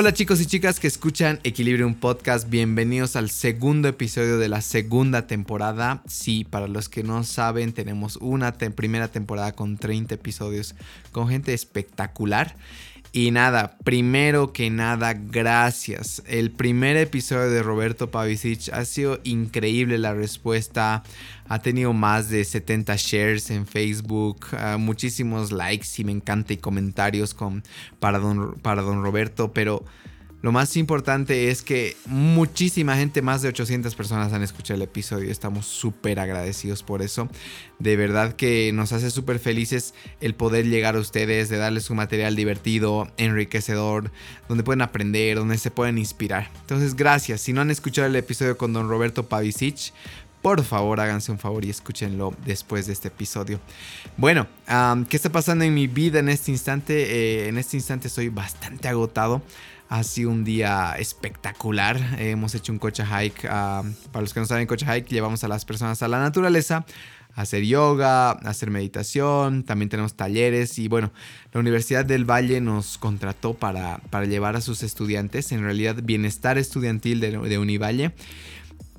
Hola chicos y chicas que escuchan Equilibrium Podcast, bienvenidos al segundo episodio de la segunda temporada. Sí, para los que no saben, tenemos una primera temporada con 30 episodios con gente espectacular. Y nada, primero que nada, gracias. El primer episodio de Roberto Pavicic ha sido increíble la respuesta. Ha tenido más de 70 shares en Facebook, ah, muchísimos likes y me encanta y comentarios con, para, don, para don Roberto, pero lo más importante es que muchísima gente, más de 800 personas han escuchado el episodio. Estamos súper agradecidos por eso. De verdad que nos hace súper felices el poder llegar a ustedes, de darles un material divertido, enriquecedor, donde pueden aprender, donde se pueden inspirar. Entonces, gracias. Si no han escuchado el episodio con don Roberto Pavicic, por favor háganse un favor y escúchenlo después de este episodio. Bueno, ¿qué está pasando en mi vida en este instante? Eh, en este instante estoy bastante agotado. Ha sido un día espectacular. hemos hecho un coche hike. Ah, para los que no saben, coche hike llevamos a las personas a la naturaleza a hacer yoga, hacer meditación, también tenemos talleres y bueno, la Universidad del Valle nos contrató para, para llevar a sus estudiantes, en realidad bienestar estudiantil de, Univalle.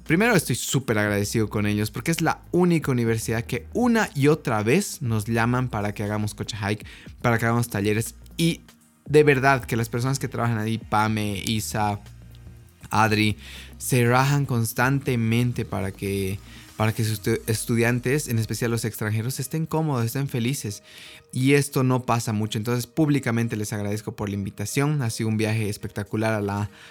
Primero estoy súper agradecido con ellos porque es la única universidad que una y otra vez nos llaman para que hagamos coche hike, para que hagamos talleres y de verdad que las personas que trabajan ahí, Pame, Isa, Adri, se rajan constantemente para que para que sus estudiantes, en especial los extranjeros, estén cómodos, estén felices. Y esto no pasa mucho. Entonces, públicamente les agradezco por la invitación. Ha sido un viaje espectacular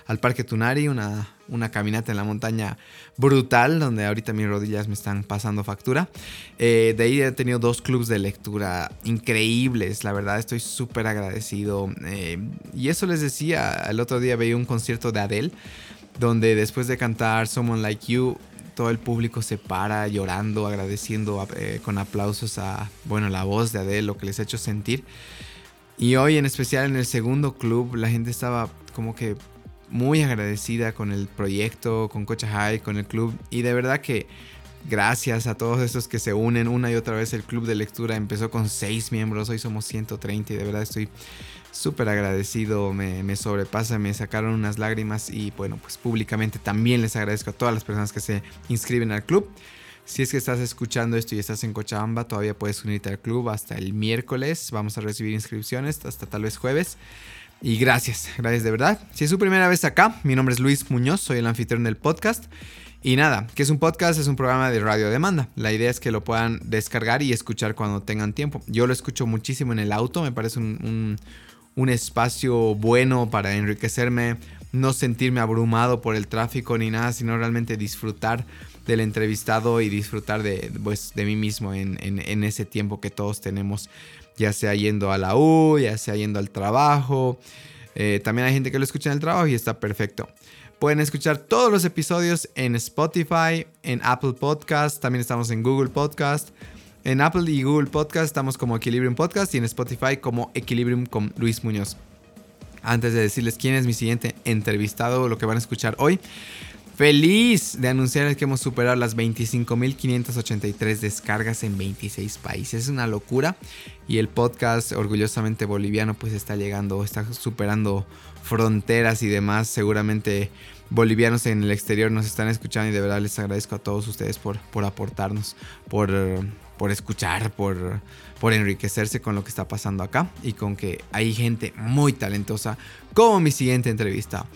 al Parque Tunari, una, caminata en la montaña brutal, donde ahorita mis rodillas me están pasando factura. Eh, de ahí he tenido dos clubes de lectura increíbles. La verdad, estoy súper agradecido. Eh, y eso les decía, el otro día veía un concierto de Adele donde después de cantar Someone Like You todo el público se para llorando, agradeciendo eh, con aplausos a, bueno, la voz de Adele, lo que les ha hecho sentir. Y hoy en especial en el segundo club, la gente estaba como que muy agradecida con el proyecto, con Cocha High, con el club. Y de verdad que gracias a todos estos que se unen una y otra vez. El club de lectura empezó con seis miembros, hoy somos 130 y de verdad estoy súper agradecido, me, sobrepasa, me sacaron unas lágrimas y bueno, pues públicamente también les agradezco a todas las personas que se inscriben al club. Si es que estás escuchando esto y estás en Cochabamba, todavía puedes unirte al club hasta el miércoles. Vamos a recibir inscripciones hasta tal vez jueves. Y gracias, gracias de verdad. Si es su primera vez acá, mi nombre es Luis Muñoz, soy el anfitrión del podcast. Y nada, que es un podcast, es un programa de radio demanda. La idea es que lo puedan descargar y escuchar cuando tengan tiempo. Yo lo escucho muchísimo en el auto, me parece un un espacio bueno para enriquecerme, no sentirme abrumado por el tráfico ni nada, sino realmente disfrutar del entrevistado y disfrutar de, pues, de mí mismo en, ese tiempo que todos tenemos, ya sea yendo a la U, ya sea yendo al trabajo. Eh, también hay gente que lo escucha en el trabajo y está perfecto. Pueden escuchar todos los episodios en Spotify, en Apple Podcast, también estamos en Google Podcast. En Apple y Google Podcast estamos como Equilibrium Podcast y en Spotify como Equilibrium con Luis Muñoz. Antes de decirles quién es mi siguiente entrevistado, lo que van a escuchar hoy, feliz de anunciarles que hemos superado las 25.583 descargas en 26 países. Es una locura. Y el podcast orgullosamente boliviano pues está llegando, está superando fronteras y demás. Seguramente bolivianos en el exterior nos están escuchando y de verdad les agradezco a todos ustedes por, por aportarnos, por por escuchar, por, por enriquecerse con lo que está pasando acá y con que hay gente muy talentosa como mi siguiente entrevista.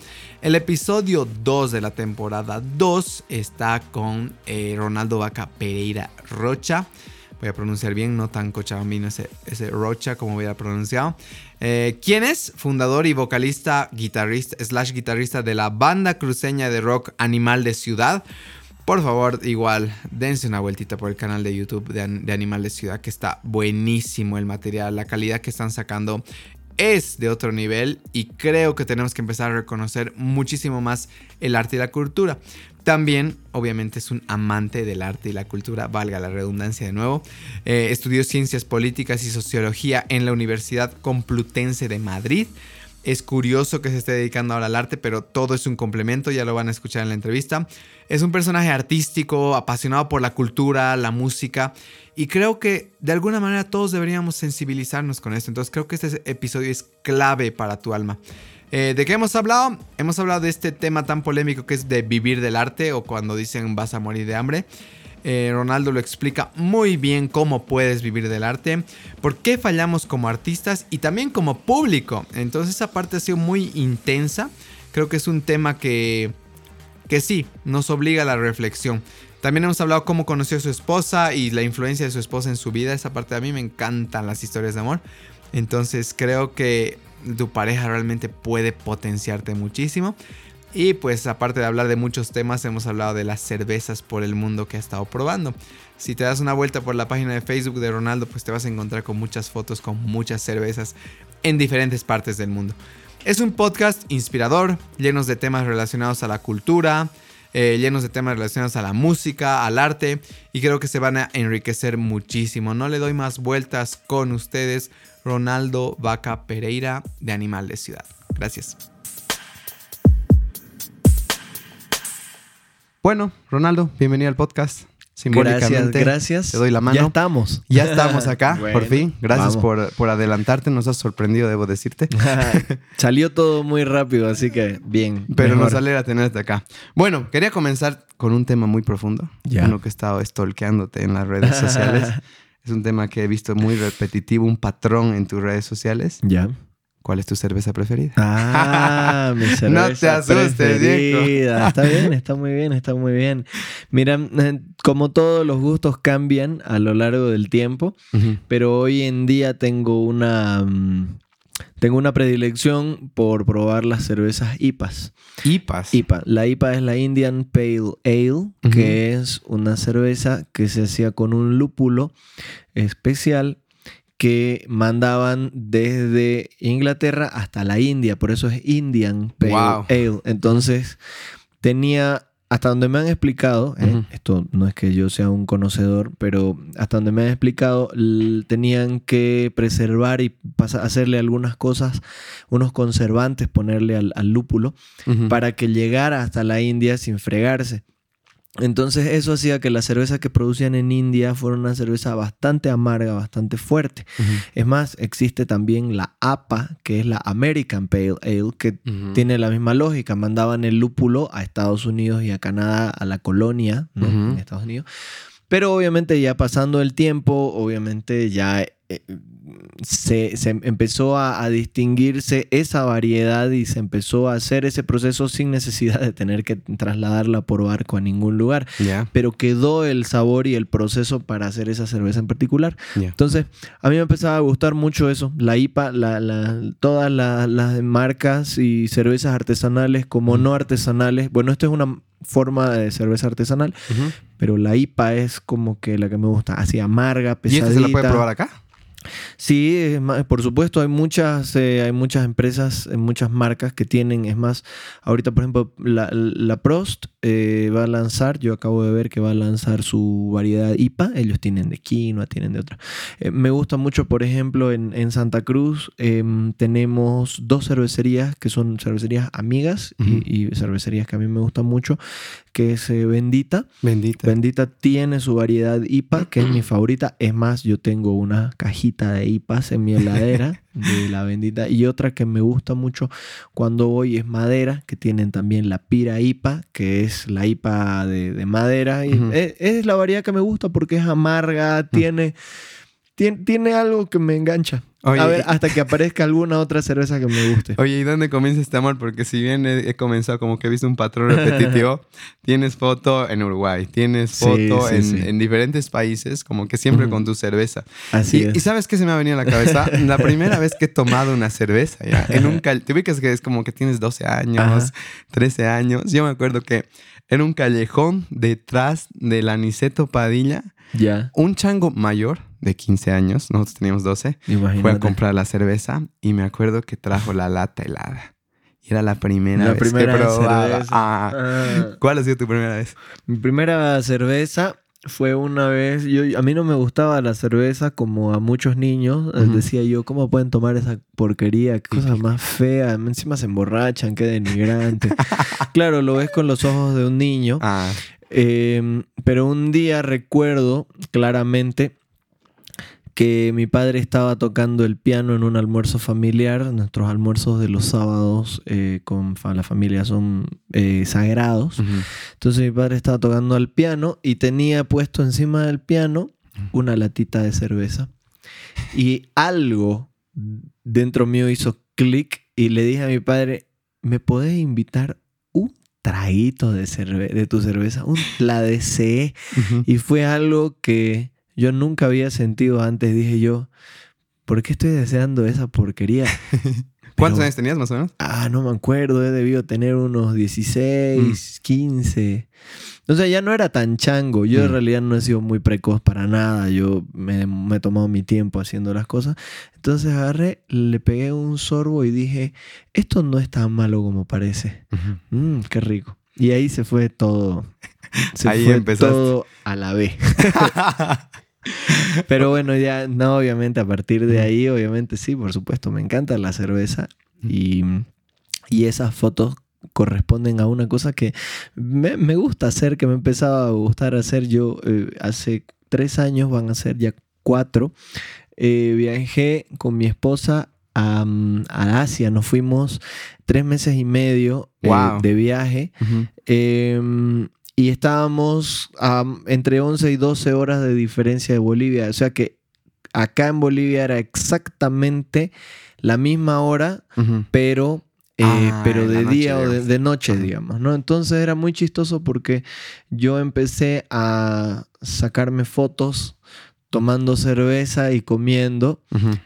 El episodio 2 de la temporada 2 está con eh, Ronaldo Vaca Pereira Rocha. Voy a pronunciar bien, no tan cochabambino ese, ese Rocha como voy a pronunciar. Eh, ¿Quién es? Fundador y vocalista, guitarrista, slash guitarrista de la banda cruceña de rock Animal de Ciudad. Por favor, igual, dense una vueltita por el canal de YouTube de, Animal de Ciudad, que está buenísimo el material. La calidad que están sacando es de otro nivel y creo que tenemos que empezar a reconocer muchísimo más el arte y la cultura. También, obviamente, es un amante del arte y la cultura, valga la redundancia de nuevo. Eh, estudió ciencias políticas y sociología en la Universidad Complutense de Madrid. Es curioso que se esté dedicando ahora al arte, pero todo es un complemento, ya lo van a escuchar en la entrevista. Es un personaje artístico, apasionado por la cultura, la música, y creo que de alguna manera todos deberíamos sensibilizarnos con esto. Entonces creo que este episodio es clave para tu alma. Eh, ¿De qué hemos hablado? Hemos hablado de este tema tan polémico que es de vivir del arte o cuando dicen vas a morir de hambre. Eh, Ronaldo lo explica muy bien cómo puedes vivir del arte, por qué fallamos como artistas y también como público. Entonces esa parte ha sido muy intensa. Creo que es un tema que, que sí, nos obliga a la reflexión. También hemos hablado cómo conoció a su esposa y la influencia de su esposa en su vida. Esa parte a mí me encantan las historias de amor. Entonces creo que tu pareja realmente puede potenciarte muchísimo. Y pues aparte de hablar de muchos temas, hemos hablado de las cervezas por el mundo que ha estado probando. Si te das una vuelta por la página de Facebook de Ronaldo, pues te vas a encontrar con muchas fotos con muchas cervezas en diferentes partes del mundo. Es un podcast inspirador, llenos de temas relacionados a la cultura, eh, llenos de temas relacionados a la música, al arte, y creo que se van a enriquecer muchísimo. No le doy más vueltas con ustedes, Ronaldo Vaca Pereira de Animal de Ciudad. Gracias. Bueno, Ronaldo, bienvenido al podcast. Simbólicamente, gracias, gracias. Te doy la mano. Ya estamos. Ya estamos acá, por fin. Gracias por, por, adelantarte. Nos has sorprendido, debo decirte. Salió todo muy rápido, así que bien. Pero nos alegra tenerte acá. Bueno, quería comenzar con un tema muy profundo. Ya. Uno que he estado stalkeándote en las redes sociales. es un tema que he visto muy repetitivo, un patrón en tus redes sociales. Ya. ¿Cuál es tu cerveza preferida? Ah, mi cerveza No te asustes, Diego. Está bien, está muy bien, está muy bien. Mira, eh, como todos los gustos cambian a lo largo del tiempo, pero hoy en día tengo una mm, tengo una predilección por probar las cervezas IPAs. IPAs. IPA. La IPA es la Indian Pale Ale, que es una cerveza que se hacía con un lúpulo especial que mandaban desde Inglaterra hasta la India, por eso es Indian Pale Ale. Entonces, tenía, hasta donde me han explicado, ¿eh? esto no es que yo sea un conocedor, pero hasta donde me han explicado, tenían que preservar y hacerle algunas cosas, unos conservantes, ponerle al, lúpulo, para que llegara hasta la India sin fregarse. Entonces eso hacía que la cerveza que producían en India fuera una cerveza bastante amarga, bastante fuerte. Es más, existe también la APA, que es la American Pale Ale, que tiene la misma lógica. Mandaban el lúpulo a Estados Unidos y a Canadá, a la colonia, ¿no? En Estados Unidos. Pero obviamente ya pasando el tiempo, obviamente ya eh, se, empezó a, distinguirse esa variedad y se empezó a hacer ese proceso sin necesidad de tener que trasladarla por barco a ningún lugar. Pero quedó el sabor y el proceso para hacer esa cerveza en particular. Entonces, a mí me empezaba a gustar mucho eso. La IPA, todas las marcas y cervezas artesanales como no artesanales. Bueno, esto es una forma de cerveza artesanal, pero la IPA es como que la que me gusta, así amarga, pesadita. ¿Y esta se la puede probar acá? Sí, por supuesto, hay muchas, eh, hay muchas empresas, eh, muchas marcas que tienen, es más, ahorita por ejemplo la, Prost eh, va a lanzar, yo acabo de ver que va a lanzar su variedad IPA, ellos tienen de quinoa, tienen de otra. me gusta mucho, por ejemplo, en, Santa Cruz em, tenemos dos cervecerías que son cervecerías amigas y, y, cervecerías que a mí me gustan mucho, que es Bendita. Bendita. Bendita tiene su variedad IPA, que es mi favorita, es más, yo tengo una cajita de IPAs en mi heladera de la bendita. Y otra que me gusta mucho cuando voy es madera, que tienen también la pira IPA, que es la IPA de, madera. Y es, la variedad que me gusta porque es amarga, tiene, tiene, tiene algo que me engancha a ver, hasta que aparezca alguna otra cerveza que me guste. Oye, ¿y dónde comienza este amor? Porque si bien he, comenzado como que he visto un patrón repetitivo, tienes foto en Uruguay, tienes foto en, diferentes países, como que siempre con tu cerveza. Así y, es. ¿Y sabes qué se me ha venido a la cabeza? la primera vez que he tomado una cerveza, ya, en un te ubicas que es como que tienes 12 años, 13 años. Yo me acuerdo que en un callejón detrás del Aniceto Padilla, ya. un chango mayor de 15 años, nosotros teníamos 12, fue a comprar la cerveza y me acuerdo que trajo la lata helada. Y era la primera vez primera que probaba. Ah. Ah. ¿Cuál ha sido tu primera vez? Mi primera cerveza fue una vez, yo, a mí no me gustaba la cerveza como a muchos niños, decía yo, ¿cómo pueden tomar esa porquería? Qué cosa más fea, encima se emborrachan, qué denigrante. claro, lo ves con los ojos de un niño, ah. em, pero un día recuerdo claramente que mi padre estaba tocando el piano en un almuerzo familiar. Nuestros almuerzos de los sábados eh, con la familia son eh, sagrados. Entonces mi padre estaba tocando al piano y tenía puesto encima del piano una latita de cerveza. Y algo dentro mío hizo clic y le dije a mi padre, ¿me podés invitar un traguito de, de tu cerveza? Un, la deseé. Y fue algo que yo nunca había sentido antes. Dije yo, ¿por qué estoy deseando esa porquería? ¿Cuántos años tenías más o menos? Ah, no me acuerdo, he debido tener unos 16, 15. O sea, ya no era tan chango. Yo en mm. realidad no he sido muy precoz para nada. Yo me, he tomado mi tiempo haciendo las cosas. Entonces agarré, le pegué un sorbo y dije, esto no es tan malo como parece. Mmm, qué rico. Y ahí se fue todo. Se ahí fue todo a la vez. Pero bueno, ya, no, obviamente, a partir de ahí, obviamente sí, por supuesto, me encanta la cerveza. Y, y esas fotos corresponden a una cosa que me, gusta hacer, que me empezaba a gustar hacer. Yo eh, hace tres años, van a ser ya cuatro, eh, viajé con mi esposa a, Asia. Nos fuimos tres meses y medio eh, de viaje. Em, y estábamos entre 11 y 12 horas de diferencia de Bolivia. O sea que acá en Bolivia era exactamente la misma hora, pero eh, ah, pero de día o de, noche, digamos, ¿no? Entonces era muy chistoso porque yo empecé a sacarme fotos tomando cerveza y comiendo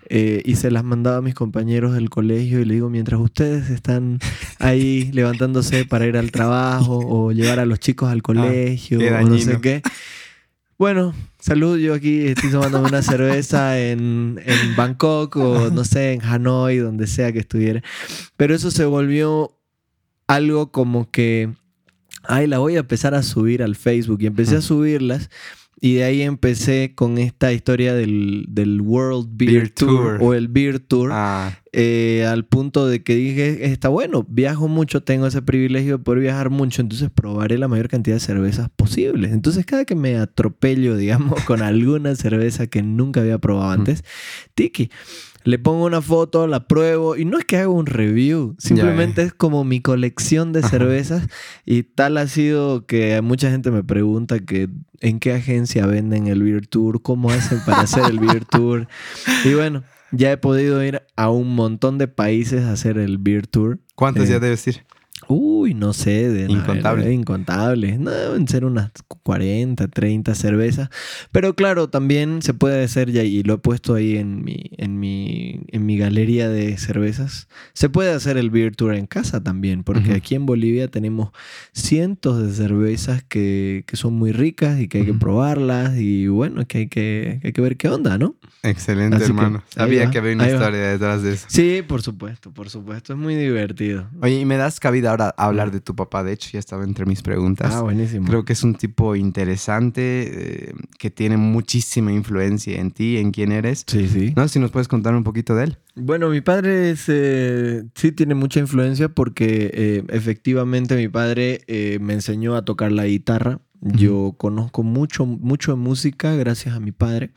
eh, y se las mandaba a mis compañeros del colegio y le digo, mientras ustedes están ahí levantándose para ir al trabajo o llevar a los chicos al ah, colegio o no sé qué, bueno, salud, yo aquí estoy tomando una cerveza en, en, Bangkok o no sé, en Hanoi, donde sea que estuviera. Pero eso se volvió algo como que, ay, la voy a empezar a subir al Facebook y empecé a subirlas y de ahí empecé con esta historia del, World Beer, Tour, o el Beer Tour, ah. Eh, al punto de que dije, está bueno, viajo mucho, tengo ese privilegio de poder viajar mucho, entonces probaré la mayor cantidad de cervezas posibles. Entonces cada que me atropello, digamos, con alguna cerveza que nunca había probado antes, tiki le pongo una foto, la pruebo y no es que haga un review, simplemente es como mi colección de cervezas y tal ha sido que mucha gente me pregunta que en qué agencia venden el Beer Tour, cómo hacen para hacer el Beer Tour. Y bueno, ya he podido ir a un montón de países a hacer el Beer Tour. ¿Cuántos ya eh, debes ir? Uy, no sé. De incontable. incontable. No, deben ser unas 40, 30 cervezas. Pero claro, también se puede hacer ya, y lo he puesto ahí en mi, en mi, en mi galería de cervezas. Se puede hacer el beer tour en casa también, porque aquí en Bolivia tenemos cientos de cervezas que, son muy ricas y que hay que probarlas. Y bueno, que hay que, hay que ver qué onda, ¿no? Excelente, hermano. Sabía que había una historia detrás de eso. Sí, por supuesto, por supuesto. Es muy divertido. Oye, y me das cabida ahora hablar de tu papá. De hecho, ya estaba entre mis preguntas. Ah, buenísimo. Creo que es un tipo interesante eh, que tiene muchísima influencia en ti, en quién eres. Sí, sí. No si nos puedes contar un poquito de él. Bueno, mi padre eh, sí tiene mucha influencia porque eh, efectivamente mi padre me enseñó a tocar la guitarra. Yo conozco mucho, mucho de música gracias a mi padre,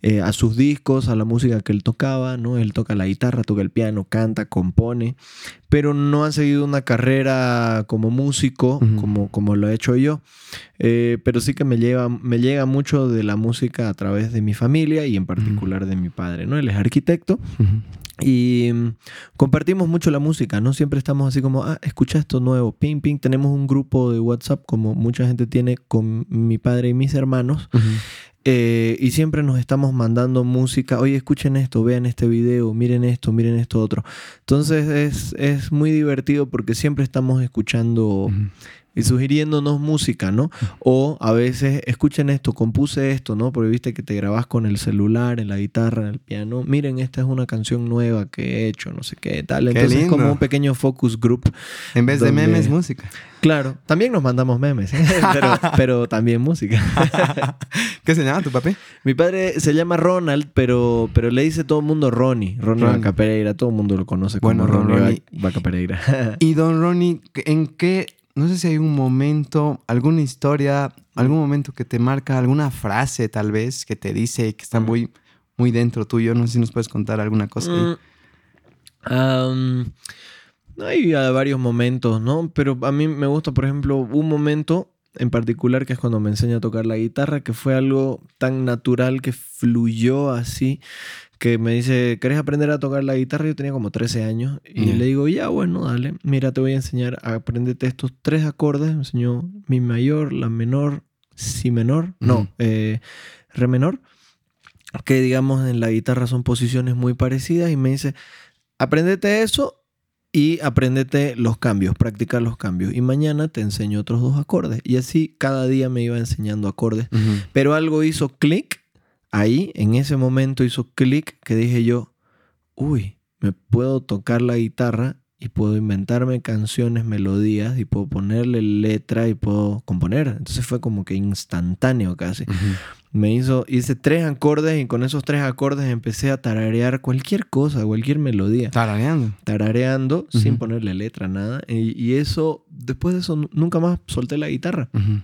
eh, a sus discos, a la música que él tocaba, ¿no? Él toca la guitarra, toca el piano, canta, compone, pero no ha seguido una carrera como músico, como, como lo he hecho yo. Eh, pero sí que me, lleva, me llega mucho de la música a través de mi familia y en particular de mi padre, ¿no? Él es arquitecto. Y mm, compartimos mucho la música, ¿no? Siempre estamos así como, ah, escucha esto nuevo, ping, ping. Tenemos un grupo de WhatsApp como mucha gente tiene con mi padre y mis hermanos. Eh, y siempre nos estamos mandando música, oye, escuchen esto, vean este video, miren esto, miren esto otro. Entonces es, es muy divertido porque siempre estamos escuchando y sugiriéndonos música, ¿no? O a veces, escuchen esto, compuse esto, ¿no? Porque viste que te grabas con el celular, en la guitarra, en el piano. Miren, esta es una canción nueva que he hecho, no sé qué tal. Entonces es como un pequeño focus group. En vez de memes, música. Claro, también nos mandamos memes, ¿eh? pero, también música. ¿Qué se llama tu papi? Mi padre se llama Ronald, pero, pero le dice todo el mundo Ronnie. Ronnie Vaca Pereira, todo el mundo lo conoce como Ronnie Vaca Pereira. ¿Y don Ronnie, en qué no sé si hay un momento, alguna historia, algún momento que te marca, alguna frase tal vez que te dice que está muy, muy dentro tuyo. No sé si nos puedes contar alguna cosa. Mm, hay ah, varios momentos, ¿no? Pero a mí me gusta, por ejemplo, un momento en particular que es cuando me enseña a tocar la guitarra, que fue algo tan natural que fluyó así, que me dice, ¿querés aprender a tocar la guitarra? Yo tenía como 13 años y le digo, ya, bueno, dale, mira, te voy a enseñar a aprenderte estos tres acordes. Me enseñó mi mayor, la menor, si menor, no, eh, re menor, que digamos en la guitarra son posiciones muy parecidas y me dice, aprendete eso y aprendete los cambios, practicar los cambios. Y mañana te enseño otros dos acordes. Y así cada día me iba enseñando acordes. Pero algo hizo clic ahí, en ese momento hizo clic que dije yo, uy, me puedo tocar la guitarra y puedo inventarme canciones, melodías y puedo ponerle letra y puedo componer. Entonces fue como que instantáneo casi. Me hizo, hice tres acordes y con esos tres acordes empecé a tararear cualquier cosa, cualquier melodía Tarareando. tarareando sin Ujú. ponerle letra, nada. Y, y eso, después de eso, nu- nunca más solté la guitarra. Ujú.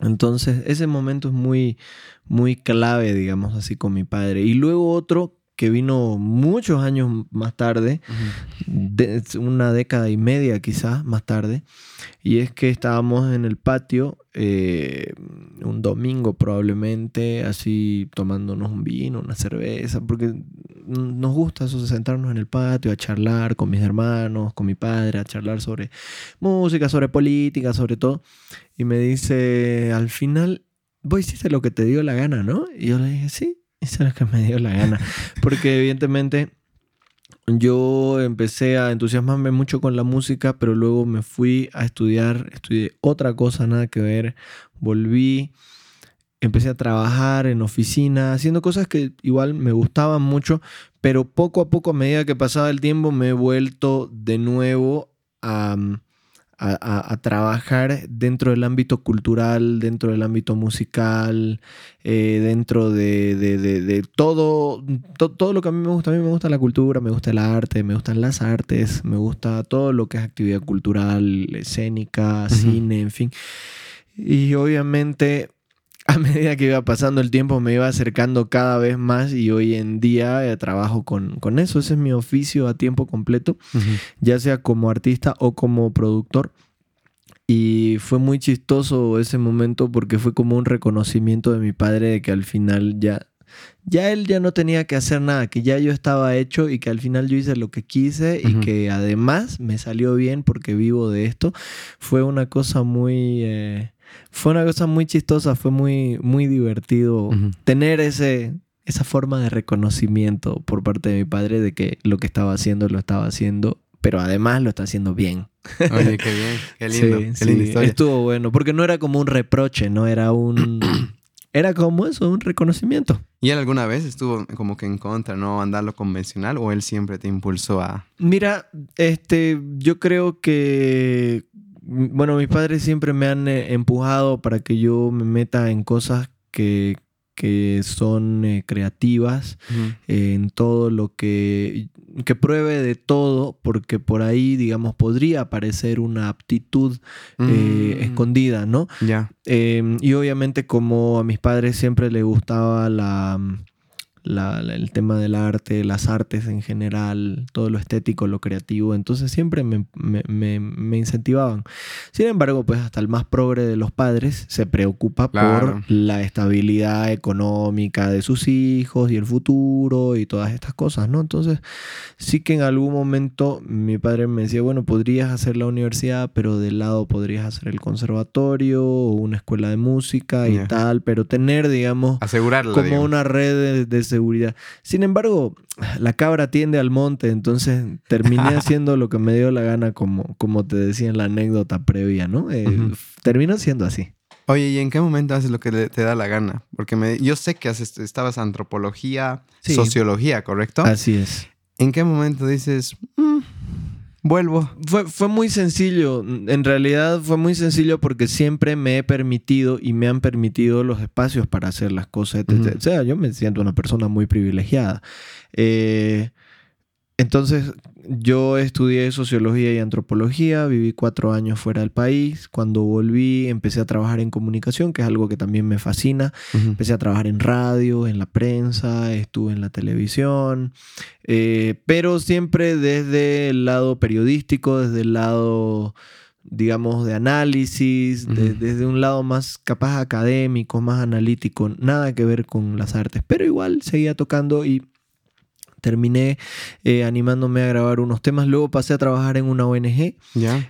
Entonces, ese momento es muy, muy clave, digamos así, con mi padre. Y luego otro que vino muchos años más tarde, de- una década y media quizás más tarde, y es que estábamos en el patio eh, un domingo probablemente, así tomándonos un vino, una cerveza, porque nos gusta eso sentarnos en el patio a charlar con mis hermanos, con mi padre, a charlar sobre música, sobre política, sobre todo. Y me dice, al final, vos hiciste lo que te dio la gana, ¿no? Y yo le dije, sí, hice lo que me dio la gana. Porque evidentemente yo empecé a entusiasmarme mucho con la música, pero luego me fui a estudiar, estudié otra cosa, nada que ver, volví, empecé a trabajar en oficina, haciendo cosas que igual me gustaban mucho, pero poco a poco, a medida que pasaba el tiempo, me he vuelto de nuevo a, a, a- a trabajar dentro del ámbito cultural, dentro del ámbito musical, eh, dentro de, de- de- de todo, to- todo lo que a mí me gusta. A mí me gusta la cultura, me gusta el arte, me gustan las artes, me gusta todo lo que es actividad cultural, escénica, cine, en fin. Y obviamente a medida que iba pasando el tiempo me iba acercando cada vez más y hoy en día eh, trabajo con, con eso. Ese es mi oficio a tiempo completo ya sea como artista o como productor. Y fue muy chistoso ese momento porque fue como un reconocimiento de mi padre de que al final ya, ya él ya no tenía que hacer nada, que ya yo estaba hecho y que al final yo hice lo que quise y que además me salió bien porque vivo de esto. Fue una cosa muy... eh, fue una cosa muy chistosa, fue muy, muy divertido tener ese, esa forma de reconocimiento por parte de mi padre de que lo que estaba haciendo lo estaba haciendo, pero además lo está haciendo bien. Oye, qué bien. Qué lindo. Sí, qué sí, linda historia. Estuvo bueno, porque no era como un reproche, no era un... Era como eso, un reconocimiento. ¿Y él alguna vez estuvo como que en contra, no andar lo convencional? ¿O él siempre te impulsó a.? Mira, este, yo creo que, bueno, mis padres siempre me han eh, empujado para que yo me meta en cosas que, que son eh, creativas, eh, en todo lo que, que pruebe de todo, porque por ahí, digamos, podría aparecer una aptitud eh, Mm, escondida, ¿no? Ya. Eh, y obviamente como a mis padres siempre les gustaba la, la- la- el tema del arte, las artes en general, todo lo estético, lo creativo, entonces siempre me, me- me- me incentivaban. Sin embargo, pues hasta el más progre de los padres se preocupa Claro. por la estabilidad económica de sus hijos y el futuro y todas estas cosas, ¿no? Entonces sí que en algún momento mi padre me decía, bueno, podrías hacer la universidad, pero del lado podrías hacer el conservatorio o una escuela de música y tal, pero tener, digamos, como digamos. una red de, de seguridad. Sin embargo, la cabra tiende al monte, entonces terminé haciendo lo que me dio la gana, como, como te decía en la anécdota previa, ¿no? Eh. Terminó siendo así. Oye, ¿y en qué momento haces lo que te da la gana? Porque me, yo sé que haces, estabas antropología, Sí. sociología, ¿correcto? Así es. ¿En qué momento dices, "Mm, vuelvo? Fue, fue muy sencillo, en realidad fue muy sencillo porque siempre me he permitido y me han permitido los espacios para hacer las cosas. etc. Ujú. O sea, yo me siento una persona muy privilegiada. Eh, entonces, yo estudié sociología y antropología, viví cuatro años fuera del país. Cuando volví, empecé a trabajar en comunicación, que es algo que también me fascina. Empecé a trabajar en radio, en la prensa, estuve en la televisión, eh, pero siempre desde el lado periodístico, desde el lado digamos, de análisis, desde un lado más capaz académico, más analítico, nada que ver con las artes, pero igual seguía tocando y terminé eh, animándome a grabar unos temas. Luego pasé a trabajar en una ONG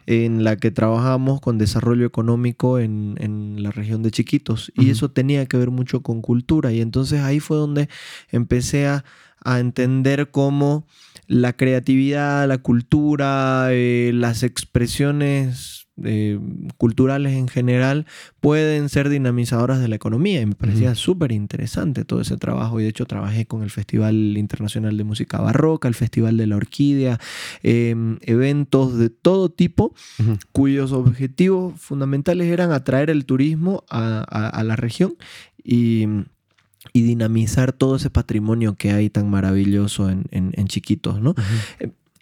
en la que trabajamos con desarrollo económico en, la región de Chiquitos. Y eso tenía que ver mucho con cultura. Y entonces ahí fue donde empecé a, a entender cómo la creatividad, la cultura, eh, las expresiones eh, culturales en general pueden ser dinamizadoras de la economía. Y me parecía súper interesante todo ese trabajo. Y de hecho trabajé con el Festival Internacional de Música Barroca, el Festival de la Orquídea, em, eventos de todo tipo, cuyos objetivos fundamentales eran atraer el turismo a, la región y dinamizar todo ese patrimonio que hay tan maravilloso en, chiquitos, ¿no?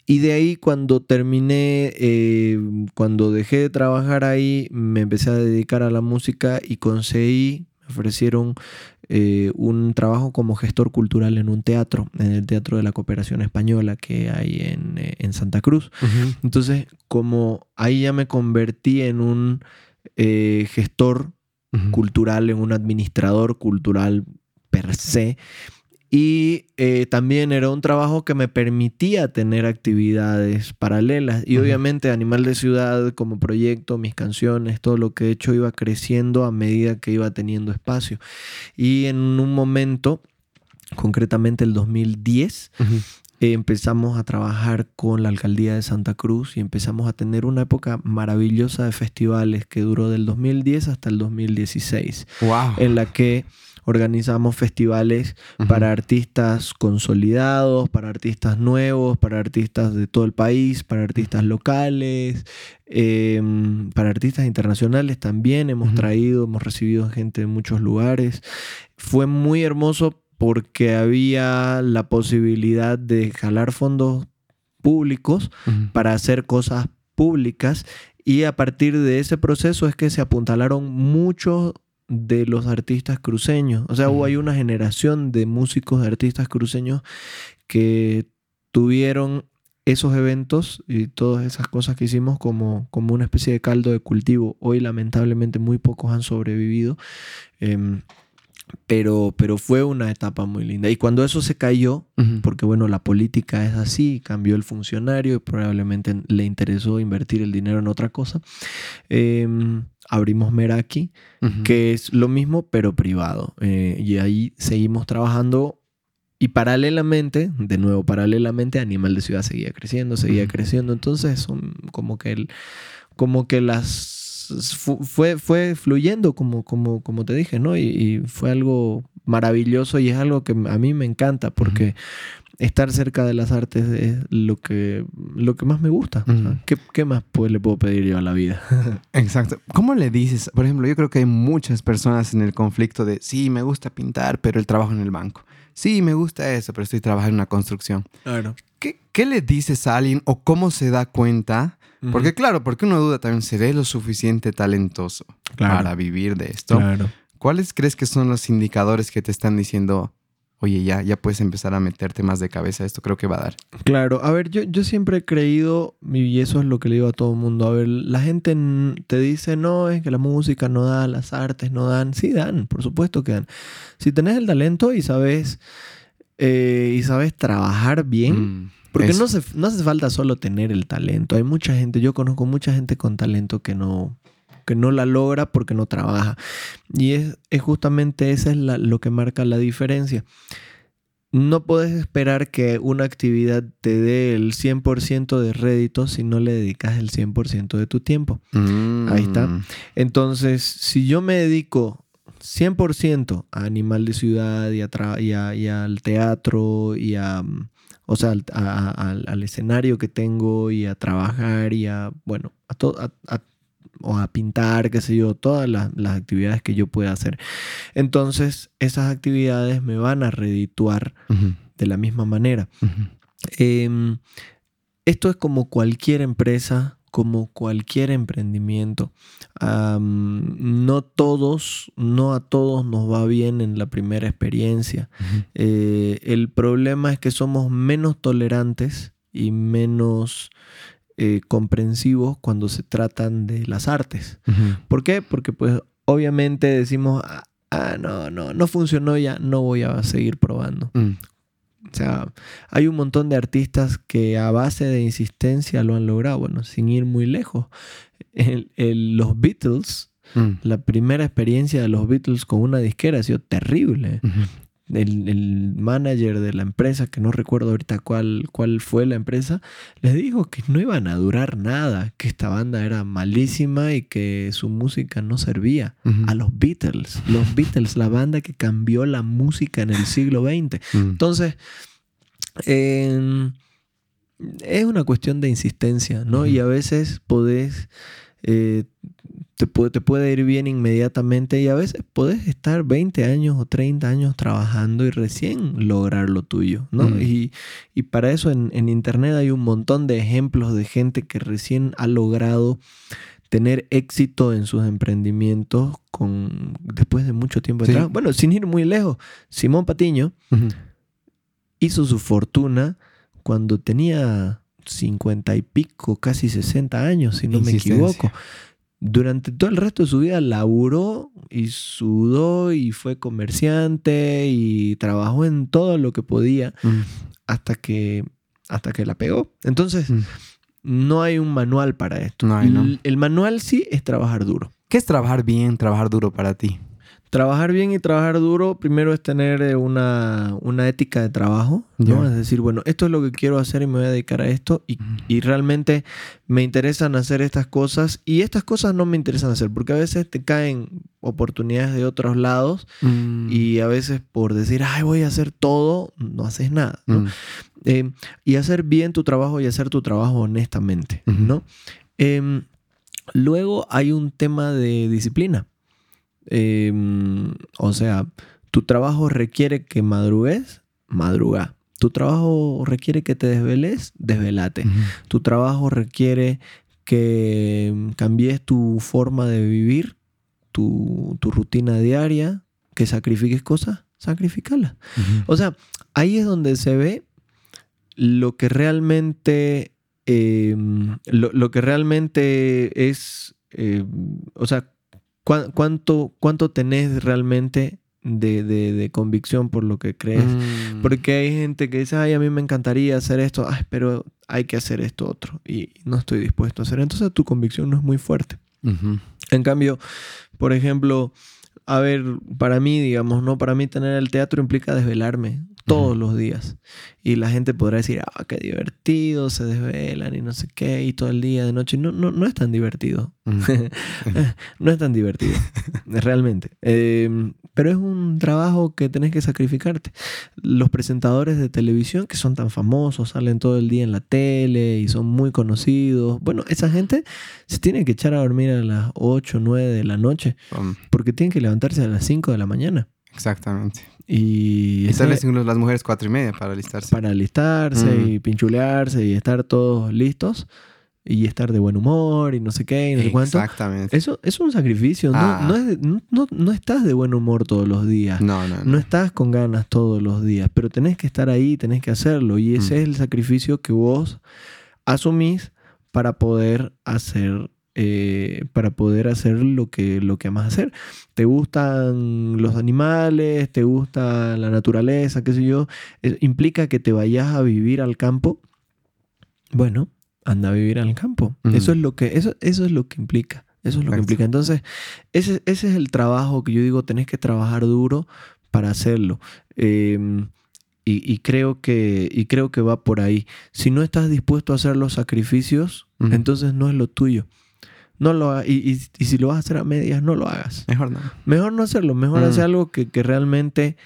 Y de ahí cuando terminé, eh, cuando dejé de trabajar ahí, me empecé a dedicar a la música y conseguí, me ofrecieron eh, un trabajo como gestor cultural en un teatro, en el Teatro de la Cooperación Española que hay en, eh, Santa Cruz. Entonces, como ahí ya me convertí en un gestor cultural, en un administrador cultural per se, y eh, también era un trabajo que me permitía tener actividades paralelas. Y obviamente Animal de Ciudad como proyecto, mis canciones, todo lo que he hecho iba creciendo a medida que iba teniendo espacio. Y en un momento, concretamente el 2010, empezamos a trabajar con la alcaldía de Santa Cruz y empezamos a tener una época maravillosa de festivales que duró del 2010 hasta el 2016. Wow. En la que organizamos festivales para artistas consolidados, para artistas nuevos, para artistas de todo el país, para artistas locales, em, para artistas internacionales también. Hemos traído, hemos recibido gente de muchos lugares. Fue muy hermoso porque había la posibilidad de jalar fondos públicos para hacer cosas públicas y a partir de ese proceso es que se apuntalaron muchos de los artistas cruceños. O sea, hubo hay una generación de músicos, de artistas cruceños que tuvieron esos eventos y todas esas cosas que hicimos como, como una especie de caldo de cultivo. Hoy lamentablemente muy pocos han sobrevivido. Em, pero, pero fue una etapa muy linda. Y cuando eso se cayó, porque bueno, la política es así, cambió el funcionario y probablemente le interesó invertir el dinero en otra cosa, em, abrimos Meraki, que es lo mismo pero privado. Eh, y ahí seguimos trabajando y paralelamente, de nuevo, paralelamente, Animal de Ciudad seguía creciendo, seguía creciendo. Entonces, son como que, el, como que las fue, fue fluyendo, como, como, como te dije, ¿no? Y, fue algo maravilloso y es algo que a mí me encanta porque estar cerca de las artes es lo que, lo que más me gusta. ¿Qué, más pues, le puedo pedir yo a la vida? Exacto. ¿Cómo le dices? Por ejemplo, yo creo que hay muchas personas en el conflicto de, sí, me gusta pintar, pero el trabajo en el banco. Sí, me gusta eso, pero estoy trabajando en una construcción. Claro. ¿Qué, ¿Qué le dices a alguien o cómo se da cuenta porque claro, porque uno duda también, ¿seré lo suficiente talentoso para vivir de esto? ¿Cuáles crees que son los indicadores que te están diciendo, oye, ya, ya puedes empezar a meterte más de cabeza, esto creo que va a dar? Claro, a ver, yo, yo siempre he creído, y eso es lo que le digo a todo el mundo, a ver, la gente te dice, no, es que la música no da, las artes no dan, sí dan, por supuesto que dan. Si tenés el talento y sabes, eh, y sabes trabajar bien, mm. Porque no, no hace falta solo tener el talento. Hay mucha gente, yo conozco mucha gente con talento que no, que no la logra porque no trabaja. Y es, justamente eso es lo que marca la diferencia. No puedes esperar que una actividad te dé el 100% de rédito si no le dedicas el 100% de tu tiempo. Ahí está. Mm. Entonces, si yo me dedico 100% a Animal de Ciudad y, y al teatro y a, o sea, al, escenario que tengo y a trabajar y a, bueno, a, a, o a pintar, qué sé yo, todas las, actividades que yo pueda hacer. Entonces, esas actividades me van a redituar de la misma manera. Em, esto es como cualquier empresa, como cualquier emprendimiento. no todos, no a todos nos va bien en la primera experiencia. Eh, el problema es que somos menos tolerantes y menos eh, comprensivos cuando se tratan de las artes. ¿Por qué? Porque pues obviamente decimos, ah, ah, no, no, no funcionó ya, no voy a seguir probando. Mm. O sea, hay un montón de artistas que a base de insistencia lo han logrado, bueno, sin ir muy lejos. los Beatles, mm. la primera experiencia de los Beatles con una disquera ha sido terrible el, manager de la empresa, que no recuerdo ahorita cuál, cuál fue la empresa, les dijo que no iban a durar nada, que esta banda era malísima y que su música no servía. A los Beatles, los Beatles, la banda que cambió la música en el siglo XX. Mm. Entonces, es una cuestión de insistencia, ¿no? Y a veces podés... Eh, te puede, te puede ir bien inmediatamente y a veces puedes estar 20 años o 30 años trabajando y recién lograr lo tuyo, ¿no? Mm. Y, para eso en, Internet hay un montón de ejemplos de gente que recién ha logrado tener éxito en sus emprendimientos con, después de mucho tiempo de trabajo. Bueno, sin ir muy lejos, Simón Patiño hizo su fortuna cuando tenía 50 y pico, casi 60 años, si no me equivoco durante todo el resto de su vida laburó y sudó y fue comerciante y trabajó en todo lo que podía mm. hasta, que, hasta que la pegó. Entonces, mm. no hay un manual para esto. el manual sí es trabajar duro. ¿Qué es trabajar bien, trabajar duro para ti? Trabajar bien y trabajar duro, primero es tener eh, una, ética de trabajo, ¿no? Es decir, bueno, esto es lo que quiero hacer y me voy a dedicar a esto y, realmente me interesan hacer estas cosas y estas cosas no me interesan hacer porque a veces te caen oportunidades de otros lados mm. y a veces por decir, ay, voy a hacer todo, no haces nada, mm. eh, y hacer bien tu trabajo y hacer tu trabajo honestamente, ¿no? Em, luego hay un tema de disciplina. Em, o sea, tu trabajo requiere que madrugues, madruga. Tu trabajo requiere que te desveles, desvelate. Tu trabajo requiere que cambies tu forma de vivir, tu, rutina diaria, que sacrifiques cosas, sacrificarlas. O sea, ahí es donde se ve lo que realmente, em, lo, que realmente es, em, o sea, ¿Cuánto, cuánto tenés realmente de, convicción por lo que crees? Mm. Porque hay gente que dice, ay, a mí me encantaría hacer esto, ay, pero hay que hacer esto otro y no estoy dispuesto a hacer. Entonces tu convicción no es muy fuerte. En cambio, por ejemplo, a ver, para mí, digamos, ¿no? Para mí tener el teatro implica desvelarme todos los días. Y la gente podrá decir, ah, qué divertido, se desvelan y no sé qué, y todo el día, de noche. No, no, no es tan divertido. no es tan divertido, realmente. Em, pero es un trabajo que tenés que sacrificarte. Los presentadores de televisión que son tan famosos, salen todo el día en la tele y son muy conocidos. Bueno, esa gente se tiene que echar a dormir a las 8, 9 de la noche, porque tienen que levantarse a las 5 de la mañana. Exactamente. Y, y salen las mujeres cuatro y media para alistarse. Para alistarse mm. y pinchulearse y estar todos listos y estar de buen humor y no sé qué y no sé cuánto. Exactamente. Eso es un sacrificio. No, ah. no, no, estás de buen humor todos los días. No, no, no. estás con ganas todos los días, pero tenés que estar ahí, tenés que hacerlo. Y ese mm. es el sacrificio que vos asumís para poder hacer eh, para poder hacer lo que, lo que amas hacer. ¿Te gustan los animales? ¿Te gusta la naturaleza? ¿Qué sé yo? ¿Implica que te vayas a vivir al campo? Bueno, anda a vivir al campo. Eso es lo que, eso, eso es lo que implica. Eso es lo que implica. Entonces, ese, ese, es el trabajo que yo digo, tenés que trabajar duro para hacerlo. Em, y, creo que, y creo que va por ahí. Si no estás dispuesto a hacer los sacrificios, entonces no es lo tuyo. No lo y, y, si lo vas a hacer a medias, no lo hagas. Mejor no. Mejor no hacerlo. Mejor mm. hacer algo que, realmente.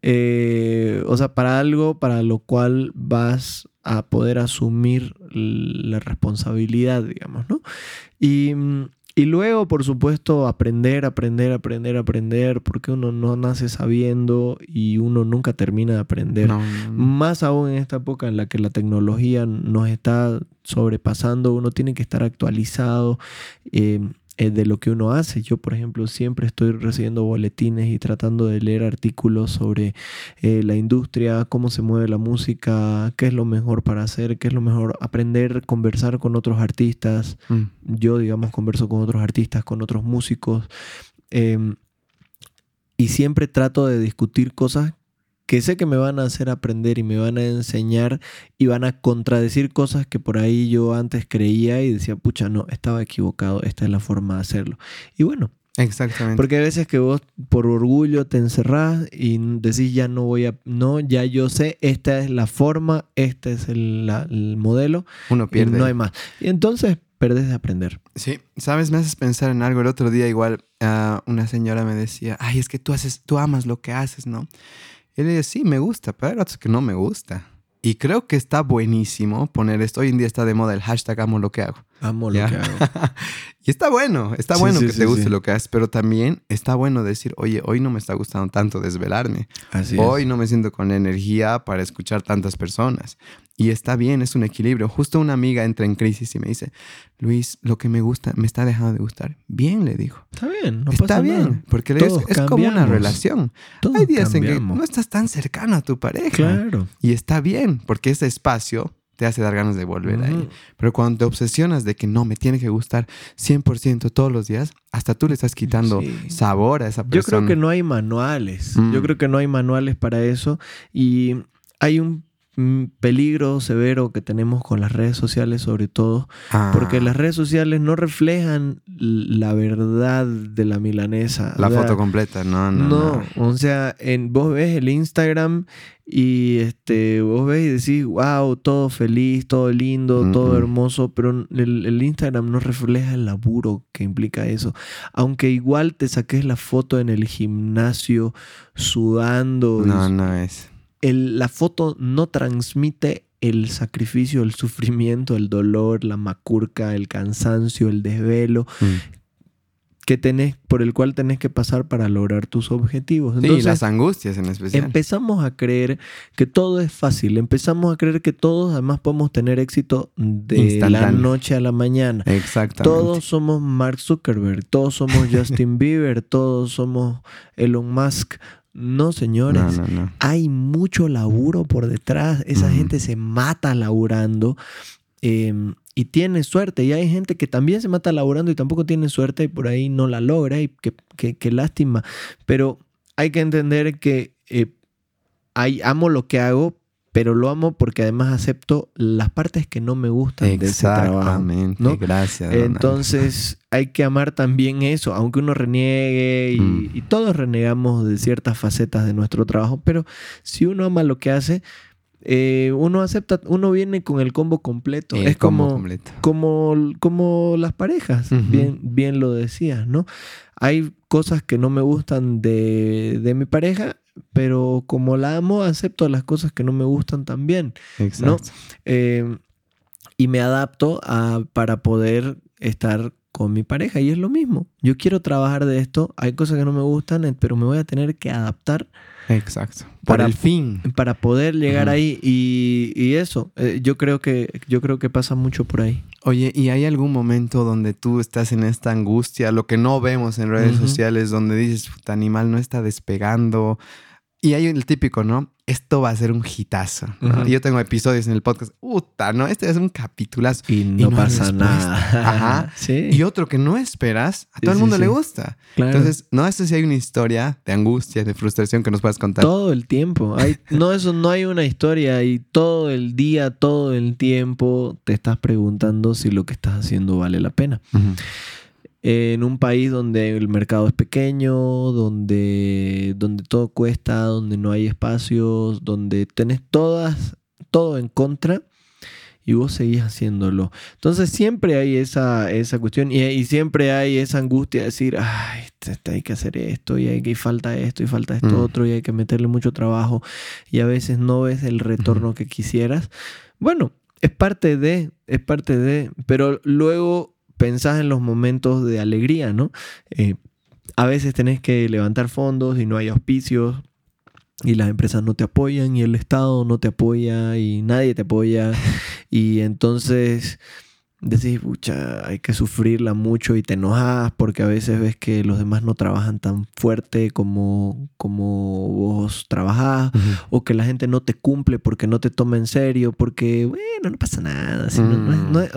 Eh, o sea, para algo para lo cual vas a poder asumir la responsabilidad, digamos, ¿no? Y, Y luego, por supuesto, aprender, aprender, aprender, aprender, porque uno no nace sabiendo y uno nunca termina de aprender. Más aún en esta época en la que la tecnología nos está sobrepasando, uno tiene que estar actualizado. Eh, eh, de lo que uno hace. Yo, por ejemplo, siempre estoy recibiendo boletines y tratando de leer artículos sobre eh, la industria, cómo se mueve la música, qué es lo mejor para hacer, qué es lo mejor aprender, conversar con otros artistas. Mm. Yo, digamos, converso con otros artistas, con otros músicos. Em, y siempre trato de discutir cosas que sé que me van a hacer aprender y me van a enseñar y van a contradecir cosas que por ahí yo antes creía y decía, pucha, no, estaba equivocado, esta es la forma de hacerlo. Y bueno. Exactamente. Porque hay veces que vos por orgullo te encerrás y decís, ya no voy a, no, ya yo sé, esta es la forma, este es el, modelo. Uno pierde. no hay más. Y entonces perdes de aprender. Sí, sabes, me haces pensar en algo. El otro día igual ah, una señora me decía, ay, es que tú haces, tú amas lo que haces, ¿no? Y le dije, sí, me gusta, pero hay otros que no me gusta. Y creo que está buenísimo poner esto. Hoy en día está de moda el hashtag amo lo que hago. Amo lo que hago. y está bueno, está bueno que te guste lo que haces, pero también está bueno decir, oye, hoy no me está gustando tanto desvelarme. hoy no me siento con energía para escuchar tantas personas. Y está bien, es un equilibrio. Justo una amiga entra en crisis y me dice, Luis, lo que me gusta, me está dejando de gustar. Bien, le digo. Está bien, no está bien, porque es, como una relación. Hay días en que no estás tan cercano a tu pareja. Claro. Y está bien, porque ese espacio te hace dar ganas de volver ahí. Pero cuando te obsesionas de que no, me tiene que gustar 100% todos los días, hasta tú le estás quitando sabor a esa persona. Yo creo que no hay manuales. Yo mm. creo que no hay manuales para eso. Y hay un peligro severo que tenemos con las redes sociales sobre todo, porque ah. las redes sociales no reflejan la verdad de la milanesa. La foto completa, no, no, no. o sea, en, vos ves el Instagram y este, vos ves y decís, wow, todo feliz, todo lindo, todo hermoso, pero el, el, Instagram no refleja el laburo que implica eso. Aunque igual te saques la foto en el gimnasio sudando. No, no es la foto no transmite el sacrificio, el sufrimiento, el dolor, la macurca, el cansancio, el desvelo. Mm. Que tenés, por el cual tenés que pasar para lograr tus objetivos. Entonces, las angustias en especial. Empezamos a creer que todo es fácil. Empezamos a creer que todos además podemos tener éxito de la noche a la mañana. Exactamente. Todos somos Mark Zuckerberg, todos somos Justin Bieber, todos somos Elon Musk. No, señores. Hay mucho laburo por detrás. Esa gente se mata laburando. Em, y tiene suerte. Y hay gente que también se mata laburando y tampoco tiene suerte y por ahí no la logra. Y qué lástima. Pero hay que entender que eh, amo lo que hago, pero lo amo porque además acepto las partes que no me gustan de ese trabajo. ¿no? Gracias. Entonces hay que amar también eso, aunque uno reniegue mm. y, todos renegamos de ciertas facetas de nuestro trabajo, pero si uno ama lo que hace, eh, uno acepta, uno viene con el combo completo. es como, como, como las parejas, bien, bien lo decías, ¿no? Hay cosas que no me gustan de, de mi pareja pero como la amo, acepto las cosas que no me gustan también. Exacto. Eh, y me adapto a, para poder estar con mi pareja. Y es lo mismo. Yo quiero trabajar de esto. Hay cosas que no me gustan, eh, pero me voy a tener que adaptar. Exacto. Para el fin. Para poder llegar ahí. Y, eso, eh, yo, creo que, yo creo que pasa mucho por ahí. Oye, ¿y hay algún momento donde tú estás en esta angustia, lo que no vemos en redes sociales, donde dices, puta animal no está despegando? Y hay el típico, ¿no? Esto va a ser un hitazo. yo tengo episodios en el podcast. Puta, ¿no? Este es un capitulazo. Y no, pasa nada. Ajá. ¿Sí? Y otro que no esperas, a todo el mundo le gusta. Entonces, no, esto sí hay una historia de angustia, de frustración que nos puedas contar. Todo el tiempo. Hay, no, eso no hay una historia. Y todo el día, todo el tiempo te estás preguntando si lo que estás haciendo vale la pena en un país donde el mercado es pequeño, donde, donde todo cuesta, donde no hay espacios, donde tenés todas, todo en contra y vos seguís haciéndolo. Entonces siempre hay esa, esa cuestión y, siempre hay esa angustia de decir, ay, este, este, hay que hacer esto y hay que falta esto y falta esto mm. otro y hay que meterle mucho trabajo y a veces no ves el retorno que quisieras. Bueno, es parte de, es parte de, pero luego pensás en los momentos de alegría, ¿no? Eh, a veces tenés que levantar fondos y no hay auspicios y las empresas no te apoyan y el Estado no te apoya y nadie te apoya y entonces decís, pucha, hay que sufrirla mucho y te enojas porque a veces ves que los demás no trabajan tan fuerte como, como vos trabajás o que la gente no te cumple porque no te toma en serio, porque, bueno, no pasa nada. o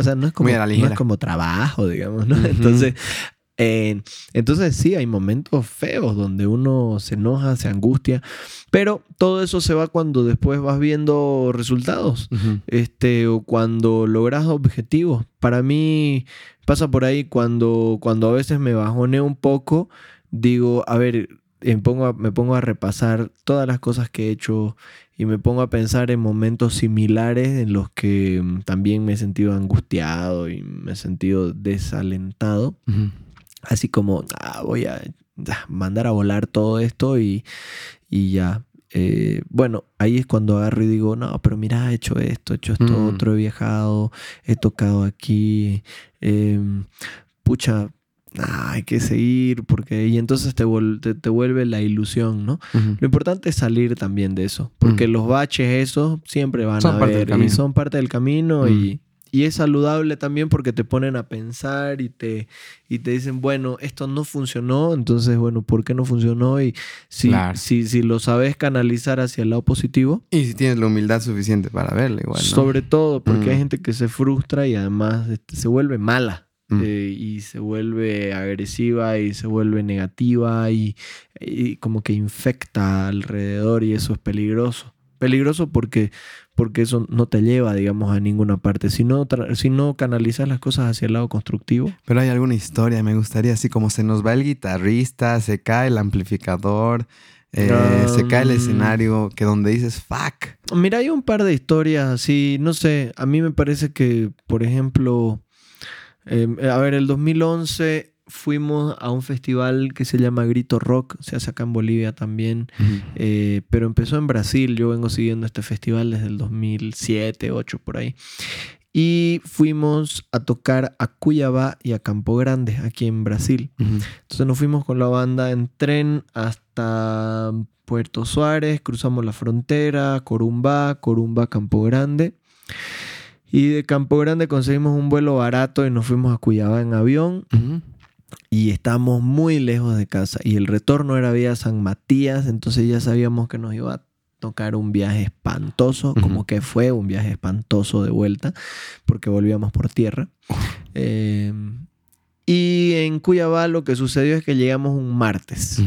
sea, no es como, no es como trabajo, digamos, ¿no? Entonces entonces sí, hay momentos feos donde uno se enoja, se angustia, pero todo eso se va cuando después vas viendo resultados, este, o cuando logras objetivos. Para mí pasa por ahí cuando, cuando a veces me bajoneo un poco, digo, a ver, me pongo a, me pongo a repasar todas las cosas que he hecho y me pongo a pensar en momentos similares en los que mm, también me he sentido angustiado y me he sentido desalentado así como, ah, voy a mandar a volar todo esto y, ya. Eh, bueno, ahí es cuando agarro y digo, no, pero mira, he hecho esto, he hecho esto, mm. otro, he viajado, he tocado aquí, em, pucha, hay que seguir, porque y entonces te, te, vuelve la ilusión, ¿no? Lo importante es salir también de eso, porque mm. los baches esos siempre van a haber y son parte del camino y mm. Y es saludable también porque te ponen a pensar y te, y te dicen, bueno, esto no funcionó, entonces, bueno, ¿por qué no funcionó? Y si, si, si lo sabes canalizar hacia el lado positivo. Y si tienes la humildad suficiente para verlo igual. Sobre todo, porque hay mm. gente que se frustra y además este, se vuelve mala. Mm. Eh, y se vuelve agresiva y se vuelve negativa y, y como que infecta alrededor y eso es peligroso. Peligroso porque porque eso no te lleva, digamos, a ninguna parte. Si no, si no canalizas las cosas hacia el lado constructivo. Pero hay alguna historia, me gustaría, así como se nos va el guitarrista, se cae el amplificador, eh, se cae el escenario, que donde dices, fuck. Mira, hay un par de historias así, no sé, a mí me parece que, por ejemplo, em, a ver, el 2011 fuimos a un festival que se llama Grito Rock, se hace acá en Bolivia también, eh, pero empezó en Brasil, yo vengo siguiendo este festival desde el 2007, 2008 por ahí. Y fuimos a tocar a Cuyabá y a Campo Grande, aquí en Brasil. Entonces nos fuimos con la banda en tren hasta Puerto Suárez, cruzamos la frontera, Corumbá, Corumbá, Campo Grande. Y de Campo Grande conseguimos un vuelo barato y nos fuimos a Cuyabá en avión y estábamos muy lejos de casa y el retorno era vía San Matías, entonces ya sabíamos que nos iba a tocar un viaje espantoso, como que fue un viaje espantoso de vuelta, porque volvíamos por tierra. Em, y en Cuyabá lo que sucedió es que llegamos un martes.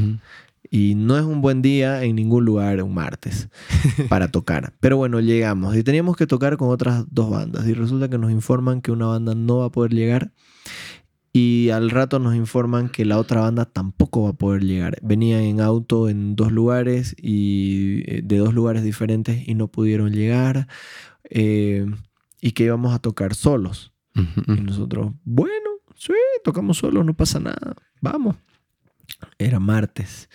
Y no es un buen día en ningún lugar un martes para tocar. Pero bueno, llegamos y teníamos que tocar con otras dos bandas. Y resulta que nos informan que una banda no va a poder llegar y al rato nos informan que la otra banda tampoco va a poder llegar. Venían en auto en dos lugares y eh, de dos lugares diferentes y no pudieron llegar. Eh, y que íbamos a tocar solos. Y nosotros, bueno, sí, tocamos solos, no pasa nada, vamos. Era martes.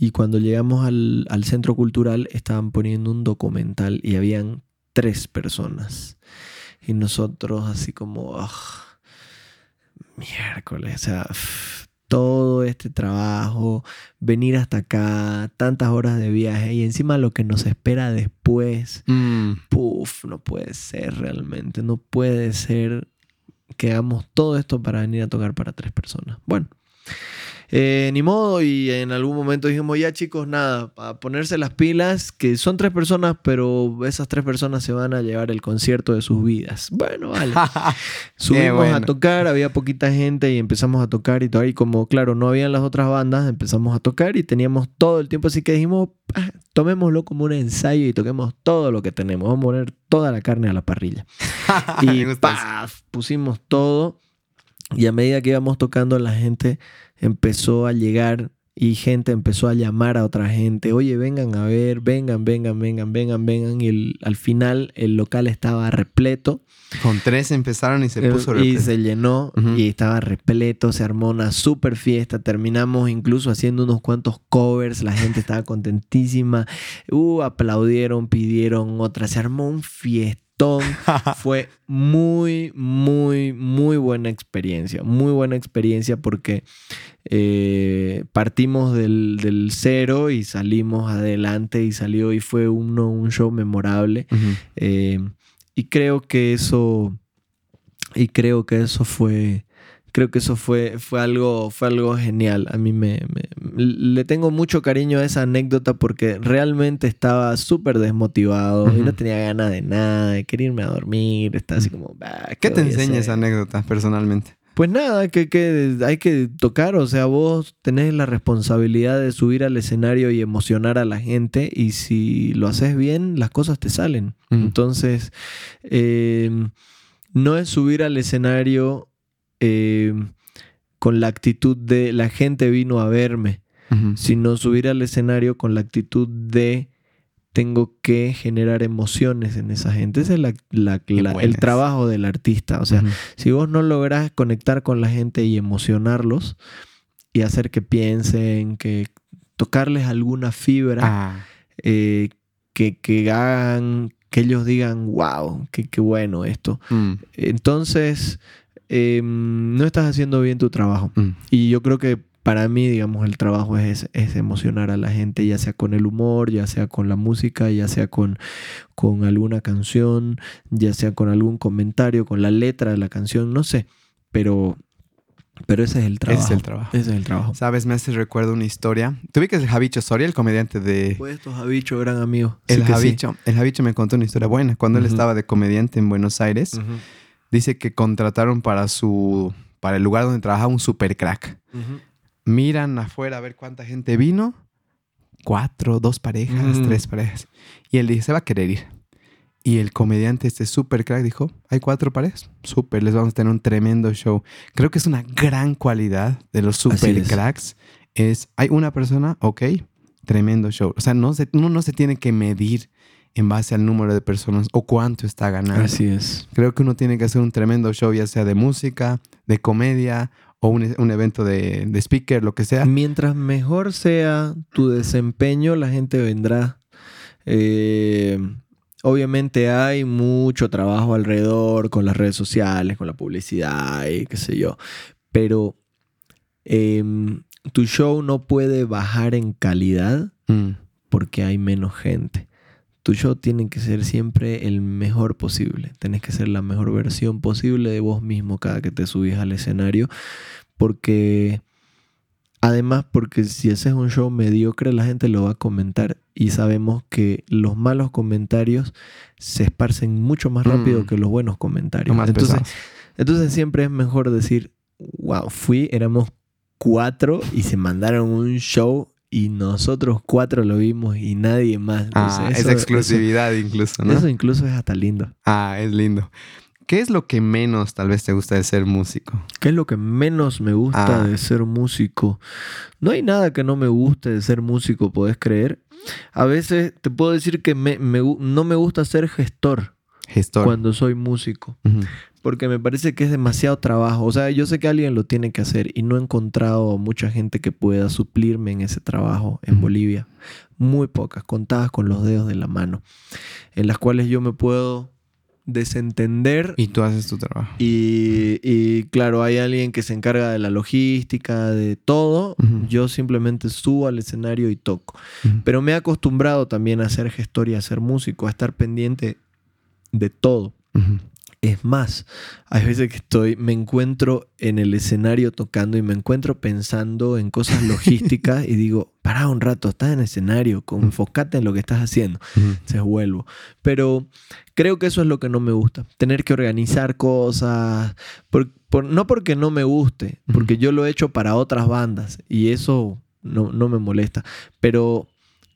Y cuando llegamos al, centro cultural estaban poniendo un documental y habían tres personas. Y nosotros así como... Ah, miércoles, o sea, todo este trabajo, venir hasta acá, tantas horas de viaje y encima lo que nos espera después, mm. puff, no puede ser realmente, no puede ser que hagamos todo esto para venir a tocar para tres personas. Bueno, eh, ni modo, y en algún momento dijimos, ya chicos, nada, para ponerse las pilas, que son tres personas, pero esas tres personas se van a llevar el concierto de sus vidas. Bueno, vale. Subimos a tocar, había poquita gente y empezamos a tocar y todo. Y como, claro, no habían las otras bandas, empezamos a tocar y teníamos todo el tiempo, así que dijimos, ah, tomémoslo como un ensayo y toquemos todo lo que tenemos. Vamos a poner toda la carne a la parrilla. y pusimos todo. Y a medida que íbamos tocando, la gente empezó a llegar y gente empezó a llamar a otra gente, oye, vengan a ver, vengan, vengan, vengan, vengan, vengan. Y al final el local estaba repleto. Con tres empezaron y se eh, puso repleto. Y se llenó y estaba repleto, se armó una super fiesta. Terminamos incluso haciendo unos cuantos covers, la gente estaba contentísima. Uh, aplaudieron, pidieron otra, se armó un fiesta montón. Fue muy, muy, muy buena experiencia. Muy buena experiencia porque eh, partimos del, cero y salimos adelante y salió y fue uno, un show memorable. Eh, y creo que eso, y creo que eso fue creo que eso fue, fue, algo, fue algo genial. A mí me, le tengo mucho cariño a esa anécdota porque realmente estaba súper desmotivado y no tenía ganas de nada, de querer irme a dormir. Estaba así como, ¿qué, te enseña esa anécdota personalmente? Pues nada, que, que, hay que tocar, o sea, vos tenés la responsabilidad de subir al escenario y emocionar a la gente y si lo haces bien, las cosas te salen. Entonces, eh, no es subir al escenario eh, con la actitud de la gente vino a verme, sino subir al escenario con la actitud de tengo que generar emociones en esa gente. Ese es el trabajo del artista. O sea, si vos no lográs conectar con la gente y emocionarlos y hacer que piensen, que tocarles alguna fibra, ah. eh, que, que, hagan, que ellos digan, wow, qué, bueno esto. Mm. Entonces, Em, no estás haciendo bien tu trabajo. Mm. Y yo creo que para mí, digamos, el trabajo es, es, emocionar a la gente, ya sea con el humor, ya sea con la música, ya sea con, con alguna canción, ya sea con algún comentario, con la letra de la canción, no sé. Pero pero ese es el trabajo. Ese es el trabajo. Ese es el trabajo. Sabes, me hace recuerdo una historia. ¿Tú que el Javicho Soria, el comediante de. Pues estos Javicho, gran amigo. El Javicho. El Javicho me contó una historia buena. Cuando él estaba de comediante en Buenos Aires, dice que contrataron para su para el lugar donde trabajaba un super crack. Miran afuera a ver cuánta gente vino. Cuatro, dos parejas, tres parejas. Y él dice, se va a querer ir. Y el comediante, este super crack, dijo, hay cuatro parejas. Súper, les vamos a tener un tremendo show. Creo que es una gran cualidad de los super cracks. Es. hay una persona, ok, tremendo show. O sea, no se, uno no se tiene que medir en base al número de personas o cuánto está ganando. Así es. Creo que uno tiene que hacer un tremendo show, ya sea de música, de comedia o un, evento de, speaker, lo que sea. Mientras mejor sea tu desempeño, la gente vendrá. Eh, obviamente hay mucho trabajo alrededor con las redes sociales, con la publicidad y qué sé yo. Pero em, tu show no puede bajar en calidad mm. porque hay menos gente tu show tiene que ser siempre el mejor posible. Tienes que ser la mejor versión posible de vos mismo cada que te subís al escenario. Porque, además, porque si haces un show mediocre, la gente lo va a comentar. Y sabemos que los malos comentarios se esparcen mucho más rápido mm. que los buenos comentarios. entonces, entonces siempre es mejor decir, wow, fui, éramos cuatro y se mandaron un show y nosotros cuatro lo vimos y nadie más. Ah, esa exclusividad incluso, ¿no? Eso incluso es hasta lindo. Ah, es lindo. ¿Qué es lo que menos tal vez te gusta de ser músico? ¿Qué es lo que menos me gusta ah. de ser músico? No hay nada que no me guste de ser músico, ¿podés creer? A veces te puedo decir que no me gusta ser gestor. Gestor. Cuando soy músico porque me parece que es demasiado trabajo. O sea, yo sé que alguien lo tiene que hacer y no he encontrado mucha gente que pueda suplirme en ese trabajo en Bolivia. Muy pocas, contadas con los dedos de la mano, en las cuales yo me puedo desentender. Y tú haces tu trabajo. Y, claro, hay alguien que se encarga de la logística, de todo. Yo simplemente subo al escenario y toco. Pero me he acostumbrado también a ser gestor y a ser músico, a estar pendiente de todo. Es más, hay veces que estoy, me encuentro en el escenario tocando y me encuentro pensando en cosas logísticas y digo, para un rato, estás en el escenario, enfócate en lo que estás haciendo. Se vuelvo. Pero creo que eso es lo que no me gusta, tener que organizar cosas, no porque no me guste, porque yo lo he hecho para otras bandas y eso no, no me molesta, pero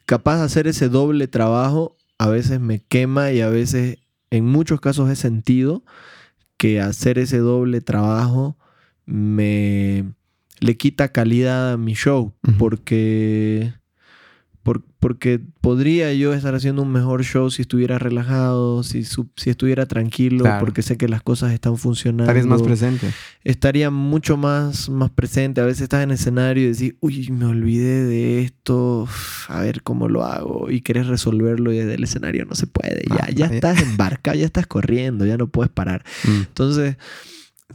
capaz de hacer ese doble trabajo a veces me quema y a veces en muchos casos he sentido que hacer ese doble trabajo me le quita calidad a mi show porque porque podría yo estar haciendo un mejor show si estuviera relajado, si, si estuviera tranquilo, porque sé que las cosas están funcionando. Estarías más presente. Estaría mucho más, más presente. A veces estás en escenario y decís, uy, me olvidé de esto, a ver cómo lo hago. Y querés resolverlo y desde el escenario no se puede. Ya, ah, ya estás embarcado, ya estás corriendo, ya no puedes parar. Mm. Entonces,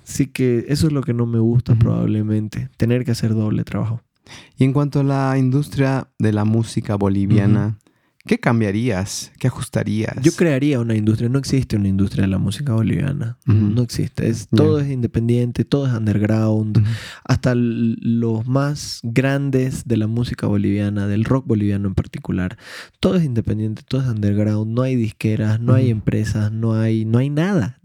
sí que eso es lo que no me gusta probablemente, tener que hacer doble trabajo. Y en cuanto a la industria de la música boliviana, ¿qué cambiarías? ¿Qué ajustarías? Yo crearía una industria. No existe una industria de la música boliviana. No existe. Es, todo es independiente, todo es underground. Hasta los más grandes de la música boliviana, del rock boliviano en particular, todo es independiente, todo es underground. No hay disqueras, no hay empresas, no hay, no hay nada.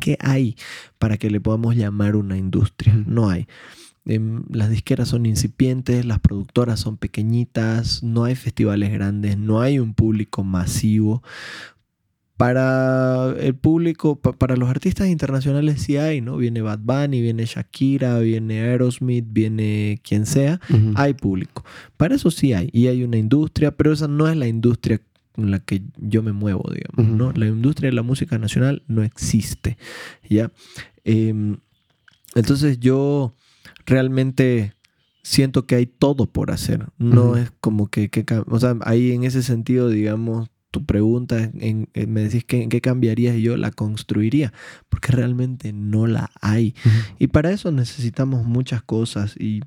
¿Qué hay para que le podamos llamar una industria? No hay. Em, las disqueras son incipientes, las productoras son pequeñitas, no hay festivales grandes, no hay un público masivo. Para el público, para los artistas internacionales sí hay, ¿no? Viene Bad Bunny, viene Shakira, viene Aerosmith, viene quien sea, hay público. Para eso sí hay, y hay una industria, pero esa no es la industria en la que yo me muevo, digamos, ¿no? La industria de la música nacional no existe, ¿ya? Em, entonces yo realmente siento que hay todo por hacer. No es como que, o sea, ahí en ese sentido, digamos, tu pregunta, en, me decís que, en qué cambiarías y yo la construiría, porque realmente no la hay. Y para eso necesitamos muchas cosas y,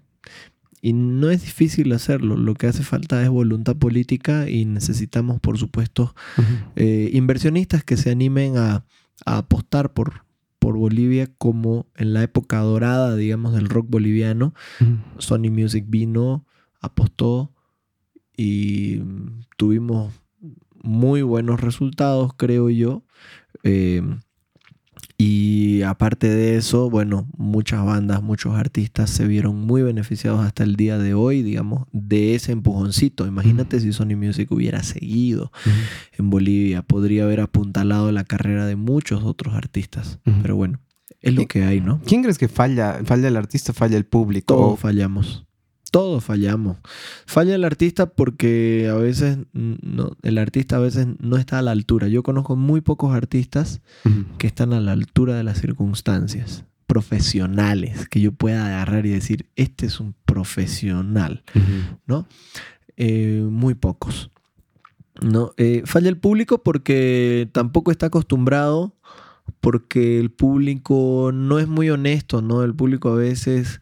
y, no es difícil hacerlo. Lo que hace falta es voluntad política y necesitamos, por supuesto, eh, inversionistas que se animen a, a apostar por, por Bolivia como en la época dorada, digamos, del rock boliviano. Sony Music vino, apostó y tuvimos muy buenos resultados, creo yo. Eh, y aparte de eso, bueno, muchas bandas, muchos artistas se vieron muy beneficiados hasta el día de hoy, digamos, de ese empujoncito. Imagínate si Sony Music hubiera seguido en Bolivia, podría haber apuntalado la carrera de muchos otros artistas. Pero bueno, es lo que hay, ¿no? ¿Quién crees que falla? ¿Falla el artista, falla el público? Todos fallamos todos fallamos. Falla el artista porque a veces no, el artista a veces no está a la altura. Yo conozco muy pocos artistas que están a la altura de las circunstancias profesionales que yo pueda agarrar y decir este es un profesional, ¿no? Eh, muy pocos. ¿no? Eh, falla el público porque tampoco está acostumbrado porque el público no es muy honesto, ¿no? El público a veces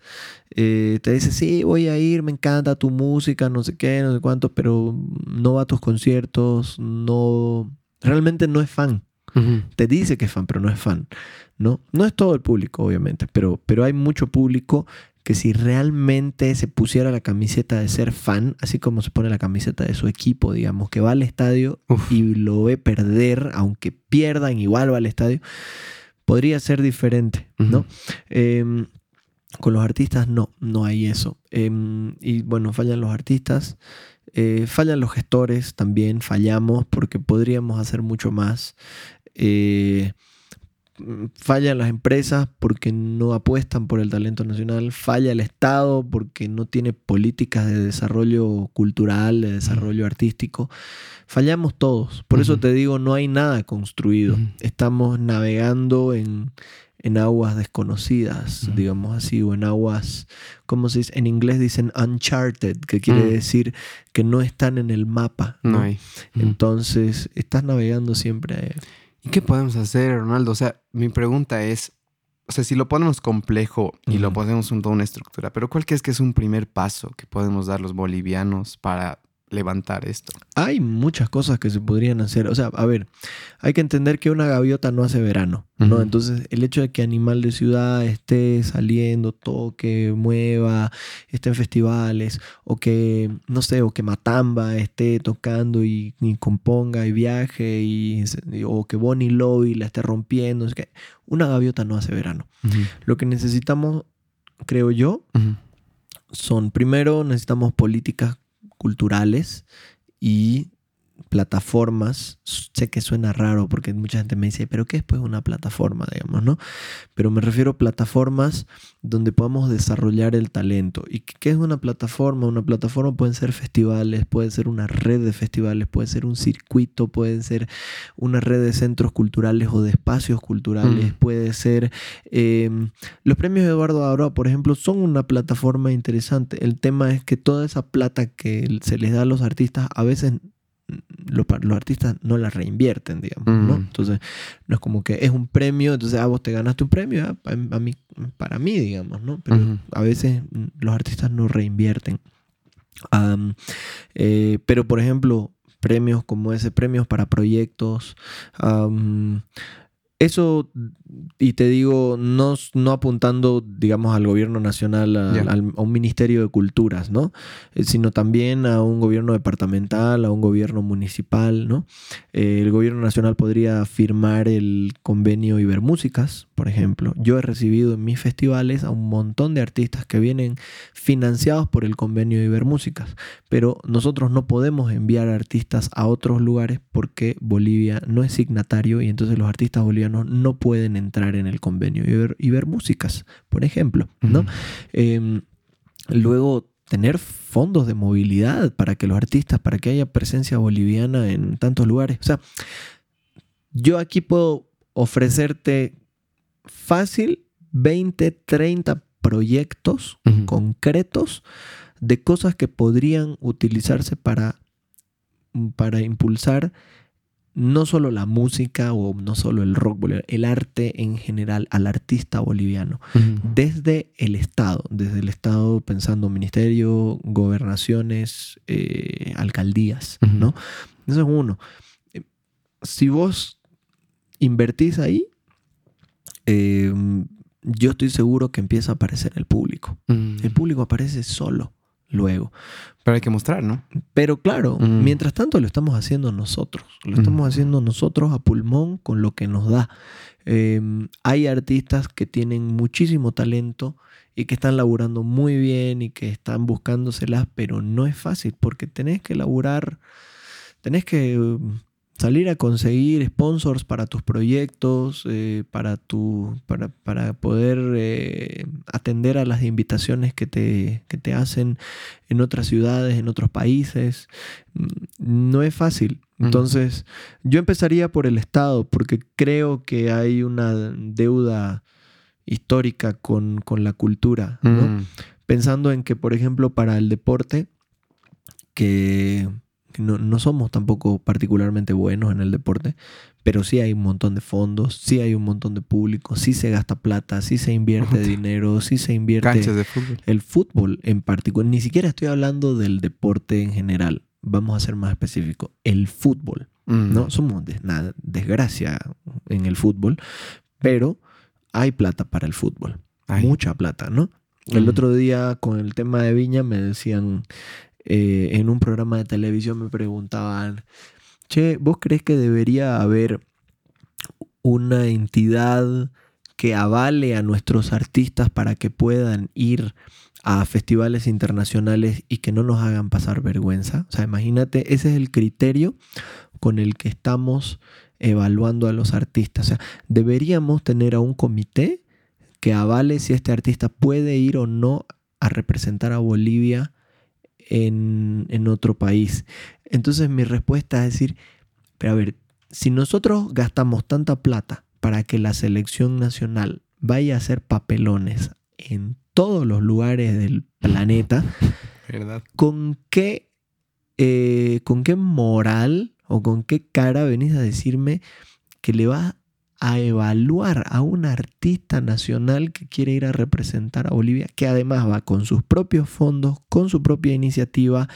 eh, te dice, sí, voy a ir, me encanta tu música, no sé qué, no sé cuánto, pero no va a tus conciertos, no, realmente no es fan. Te dice que es fan, pero no es fan. ¿no? no es todo el público, obviamente, pero, pero hay mucho público que si realmente se pusiera la camiseta de ser fan, así como se pone la camiseta de su equipo, digamos, que va al estadio y lo ve perder, aunque pierdan, igual va al estadio, podría ser diferente, ¿no? Con los artistas no, no hay eso. Em, y bueno, fallan los artistas, eh, fallan los gestores también, fallamos porque podríamos hacer mucho más. Eh, fallan las empresas porque no apuestan por el talento nacional, falla el Estado porque no tiene políticas de desarrollo cultural, de desarrollo artístico. Fallamos todos. Por eso te digo, no hay nada construido. Estamos navegando en, aguas desconocidas, digamos así, o en aguas, como se dice? En inglés dicen uncharted, que quiere decir que no están en el mapa. ¿no? hay. Entonces, estás navegando siempre. ¿Y qué podemos hacer, Ronaldo? O sea, mi pregunta es, o sea, si lo ponemos complejo y lo ponemos en toda una estructura, pero ¿cuál crees que es un primer paso que podemos dar los bolivianos para levantar esto? Hay muchas cosas que se podrían hacer. O sea, a ver, hay que entender que una gaviota no hace verano, ¿no? Entonces, el hecho de que Animal de Ciudad esté saliendo, toque, mueva, esté en festivales, o que, no sé, o que Matamba esté tocando y, componga y viaje, y, o que Bonnie Lobby la esté rompiendo, es que una gaviota no hace verano. Lo que necesitamos, creo yo, son, primero, necesitamos políticas culturales y plataformas. Sé que suena raro porque mucha gente me dice, pero ¿qué es pues una plataforma, digamos, no? Pero me refiero a plataformas donde podamos desarrollar el talento. ¿Y qué es una plataforma? Una plataforma pueden ser festivales, puede ser una red de festivales, puede ser un circuito, puede ser una red de centros culturales o de espacios culturales, mm. puede ser... Em, los premios Eduardo Aroa, por ejemplo, son una plataforma interesante. El tema es que toda esa plata que se les da a los artistas a veces los, artistas no la reinvierten, digamos, ¿no? Mm. Entonces, no es como que es un premio, entonces, ah, vos te ganaste un premio, ah, a, mí, para mí, digamos, ¿no? Pero a veces los artistas no reinvierten. Eh, pero, por ejemplo, premios como ese, premios para proyectos, eso, y te digo, no, no apuntando, digamos, al gobierno nacional, a, un ministerio de culturas, ¿no? Eh, sino también a un gobierno departamental, a un gobierno municipal, ¿no? Eh, el gobierno nacional podría firmar el convenio Ibermúsicas, por ejemplo. Yo he recibido en mis festivales a un montón de artistas que vienen financiados por el convenio Ibermúsicas, pero nosotros no podemos enviar artistas a otros lugares porque Bolivia no es signatario y entonces los artistas bolivianos no pueden entrar en el convenio y ver, músicas, por ejemplo, ¿no? Em, luego tener fondos de movilidad para que los artistas, para que haya presencia boliviana en tantos lugares. O sea, yo aquí puedo ofrecerte fácil 20, 30 proyectos concretos de cosas que podrían utilizarse para, para impulsar no solo la música o no solo el rock boliviano, el arte en general al artista boliviano, desde el Estado, desde el Estado pensando ministerio, gobernaciones, eh, alcaldías, ¿no? Eso es uno. Si vos invertís ahí, em, yo estoy seguro que empieza a aparecer el público. El público aparece solo luego. Pero hay que mostrar, ¿no? Pero claro, mm. mientras tanto lo estamos haciendo nosotros. Lo estamos haciendo nosotros a pulmón con lo que nos da. Em, hay artistas que tienen muchísimo talento y que están laburando muy bien y que están buscándoselas, pero no es fácil porque tenés que laburar, tenés que salir a conseguir sponsors para tus proyectos, eh, para, tu, para, para poder eh, atender a las invitaciones que te, que te hacen en otras ciudades, en otros países. Mm, no es fácil. Entonces, yo empezaría por el Estado, porque creo que hay una deuda histórica con, la cultura, mm. Pensando en que, por ejemplo, para el deporte, que no, somos tampoco particularmente buenos en el deporte, pero sí hay un montón de fondos, sí hay un montón de público, sí se gasta plata, sí se invierte dinero, sí se invierte Canchas de fútbol. el fútbol en particular. Ni siquiera estoy hablando del deporte en general. Vamos a ser más específicos. El fútbol. Mm. ¿no? Somos una desgracia en el fútbol, pero hay plata para el fútbol. Mucha plata, ¿no? El mm. otro día con el tema de Viña me decían, eh, en un programa de televisión me preguntaban, che, ¿vos crees que debería haber una entidad que avale a nuestros artistas para que puedan ir a festivales internacionales y que no nos hagan pasar vergüenza? O sea, imagínate, ese es el criterio con el que estamos evaluando a los artistas. O sea, deberíamos tener a un comité que avale si este artista puede ir o no a representar a Bolivia en, otro país. Entonces mi respuesta es decir, pero a ver, si nosotros gastamos tanta plata para que la selección nacional vaya a hacer papelones en todos los lugares del planeta, ¿con qué, eh, ¿con qué moral o con qué cara venís a decirme que le va a evaluar a un artista nacional que quiere ir a representar a Bolivia, que además va con sus propios fondos, con su propia iniciativa.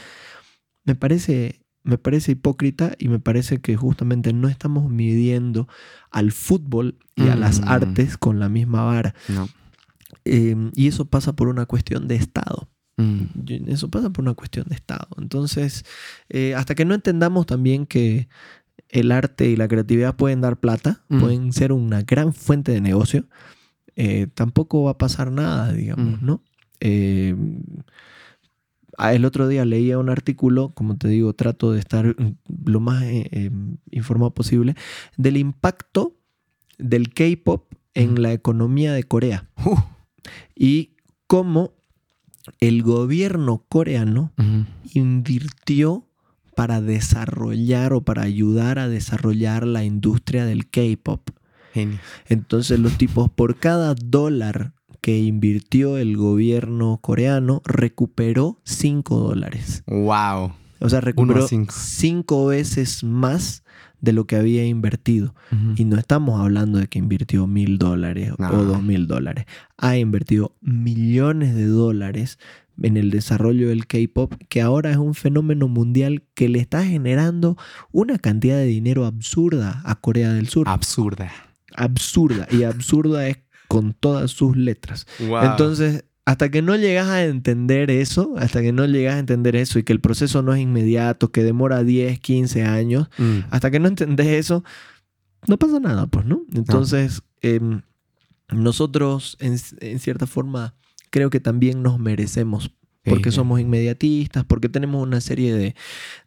Me parece, me parece hipócrita y me parece que justamente no estamos midiendo al fútbol y a las mm. artes con la misma vara. Em, y eso pasa por una cuestión de Estado. Mm. Eso pasa por una cuestión de Estado. Entonces, eh, hasta que no entendamos también que el arte y la creatividad pueden dar plata, pueden ser una gran fuente de negocio, eh, tampoco va a pasar nada, digamos, ¿no? Eh, Ah, el otro día leía un artículo, como te digo, trato de estar lo más eh, eh, informado posible, del impacto del K-Pop en la economía de Corea. Uh. Y cómo el gobierno coreano invirtió para desarrollar o para ayudar a desarrollar la industria del K-Pop. Genio. Entonces los tipos por cada dólar que invirtió el gobierno coreano recuperó 5 dólares. Wow. O sea, recuperó cinco. 5 veces más de lo que había invertido. Y no estamos hablando de que invirtió mil dólares o dos mil dólares. Ha invertido millones de dólares en el desarrollo del K-pop, que ahora es un fenómeno mundial que le está generando una cantidad de dinero absurda a Corea del Sur. Absurda. Absurda. Y absurda es con todas sus letras. Wow. Entonces, hasta que no llegas a entender eso, hasta que no llegas a entender eso y que el proceso no es inmediato, que demora 10, 15 años, Mm. hasta que no entendés eso, no pasa nada, pues, ¿no? Entonces, em, nosotros, en, en cierta forma, creo que también nos merecemos. Porque Sí. somos inmediatistas, porque tenemos una serie de,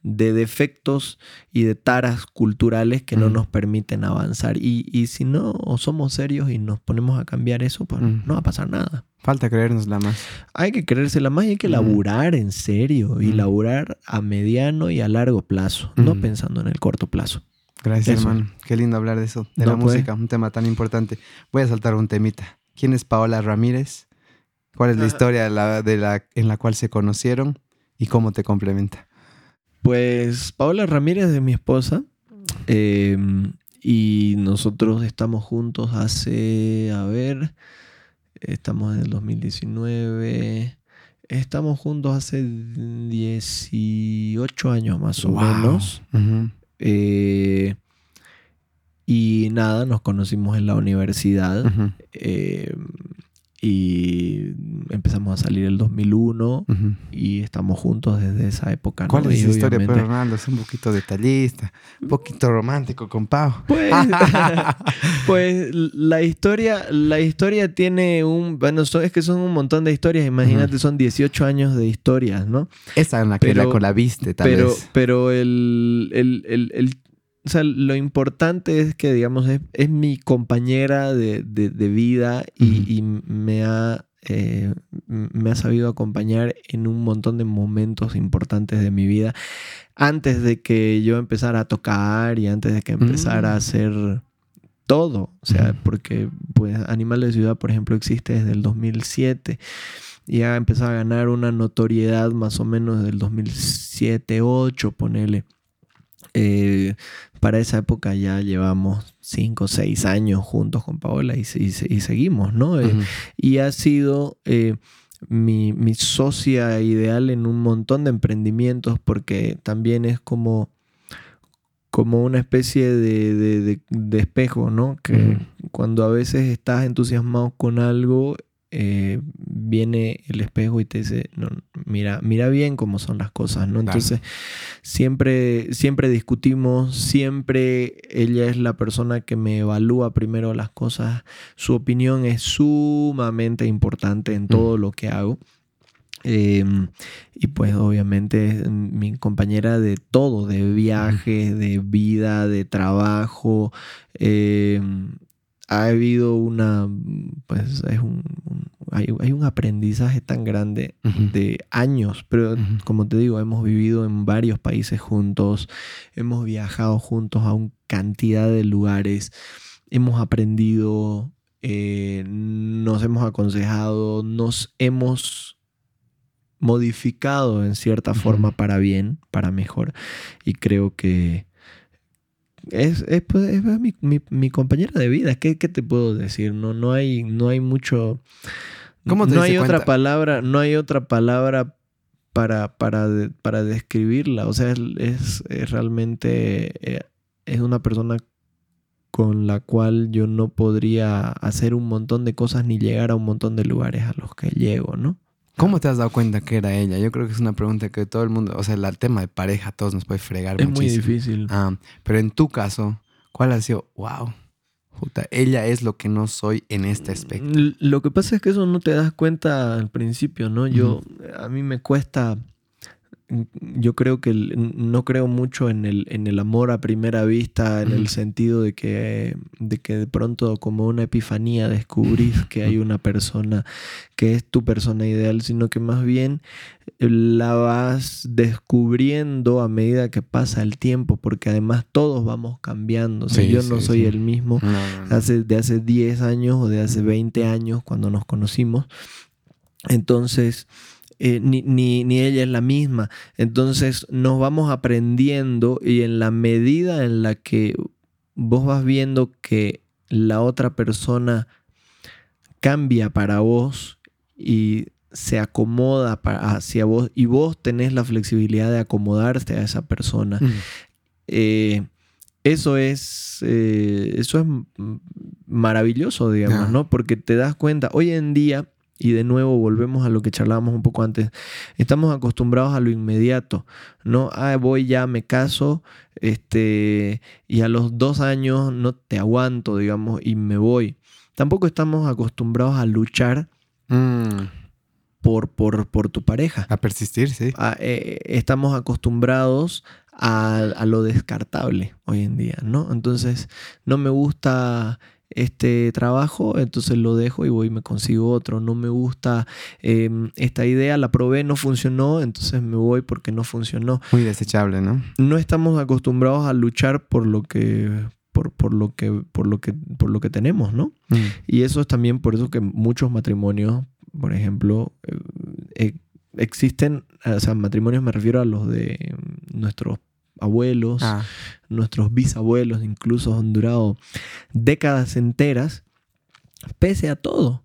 de defectos y de taras culturales que no nos permiten avanzar. Y, y si no somos serios y nos ponemos a cambiar eso, pues Mm. no va a pasar nada. Falta creérnosla más. Hay que creérsela más y hay que Mm. laburar en serio y laburar a mediano y a largo plazo, no pensando en el corto plazo. Gracias, Eso. hermano. Qué lindo hablar de eso, de No, la pues. música, un tema tan importante. Voy a saltar un temita. ¿Quién es Paola Ramírez? ¿Cuál es la historia de la, de la- en la cual se conocieron y cómo te complementa? Pues Paola Ramírez es mi esposa eh, y nosotros estamos juntos hace, a ver, estamos en el 2019, estamos juntos hace 18 años más o Wow. menos. Eh, y nada, nos conocimos en la universidad. Eh, y empezamos a salir el 2001 Ujú. y estamos juntos desde esa época. ¿no? ¿Cuál es Y la historia, obviamente- pues, Ronaldo? Es un poquito detallista, un poquito romántico con Pau. Pues, pues la historia, la historia tiene un, bueno, es que son un montón de historias, imagínate, son 18 años de historias, ¿no? Esa en la que Pero- la, con la viste, tal pero, vez. pero el, el, el- el- o sea, lo importante es que, digamos, es, es mi compañera de, de- de vida y, me ha... eh, me ha sabido acompañar en un montón de momentos importantes de mi vida antes de que yo empezara a tocar y antes de que empezara Mm. a hacer todo. O sea, porque pues Animal de Ciudad, por ejemplo, existe desde el 2007 y ha empezado a ganar una notoriedad más o menos del 2007, 8, ponele. Eh, para esa época ya llevamos 5 o 6 años juntos con Paola y, se- y se- y seguimos, ¿no? Eh, y ha sido eh, mi, mi socia ideal en un montón de emprendimientos porque también es como, como una especie de, de- de- de espejo, ¿no? Que cuando a veces estás entusiasmado con algo, eh, viene el espejo y te dice, no, mira, mira bien cómo son las cosas, ¿no? Entonces, siempre, siempre discutimos, siempre ella es la persona que me evalúa primero las cosas, su opinión es sumamente importante en todo lo que hago. Eh, y pues obviamente es mi compañera de todo, de viaje, de vida, de trabajo. eh, ha habido una, pues es un, un- hay, hay un aprendizaje tan grande de años, pero como te digo, hemos vivido en varios países juntos, hemos viajado juntos a una cantidad de lugares, hemos aprendido, eh, nos hemos aconsejado, nos hemos modificado en cierta forma para bien, para mejor, y creo que es, es, pues, es mi, mi- mi compañera de vida. ¿Qué, qué te puedo decir? No, no, hay, no hay mucho. ¿Cómo te no hay otra palabra, no hay otra palabra para, para, de- para describirla. O sea, es, es- es realmente eh, es una persona con la cual yo no podría hacer un montón de cosas ni llegar a un montón de lugares a los que llego, ¿no? ¿Cómo te has dado cuenta que era ella? Yo creo que es una pregunta que todo el mundo, o sea, el tema de pareja, todos nos puede fregar Es muy difícil. Ah, pero en tu caso, ¿cuál ha sido? Wow, puta, ella es lo que no soy en este aspecto. Lo que pasa es que eso no te das cuenta al principio, ¿no? Yo, a mí me cuesta yo creo que no creo mucho en el, en el amor a primera vista, en el sentido de que, de que de pronto como una epifanía descubrís que hay una persona que es tu persona ideal, sino que más bien la vas descubriendo a medida que pasa el tiempo, porque además todos vamos cambiando. yo no soy el mismo Hace, de hace 10 años o de hace 20 años cuando nos conocimos. Entonces, eh, ni, ni, ella es la misma. Entonces nos vamos aprendiendo y en la medida en la que vos vas viendo que la otra persona cambia para vos y se acomoda hacia vos y vos tenés la flexibilidad de acomodarte a esa persona. Eh, eso es, eh, eso es maravilloso, digamos, ¿no? Porque te das cuenta, hoy en día y de nuevo volvemos a lo que charlábamos un poco antes. Estamos acostumbrados a lo inmediato, ¿no? Ah, voy ya, me caso, este, y a los dos años no te aguanto, digamos, y me voy. Tampoco estamos acostumbrados a luchar mm. por, por, por, tu pareja. A persistir, sí. Eh, estamos acostumbrados a, a lo descartable hoy en día, ¿no? Entonces, no me gusta este trabajo, entonces lo dejo y voy y me consigo otro. No me gusta em, esta idea, la probé, no funcionó, entonces me voy porque no funcionó. Muy desechable, ¿no? No estamos acostumbrados a luchar por lo que por, por, lo que, por, lo que, por lo que tenemos, ¿no? Mm. Y eso es también por eso que muchos matrimonios, por ejemplo, eh, eh, existen, o sea, matrimonios me refiero a los de nuestros abuelos, ah. Nuestros bisabuelos incluso han durado décadas enteras, pese a todo.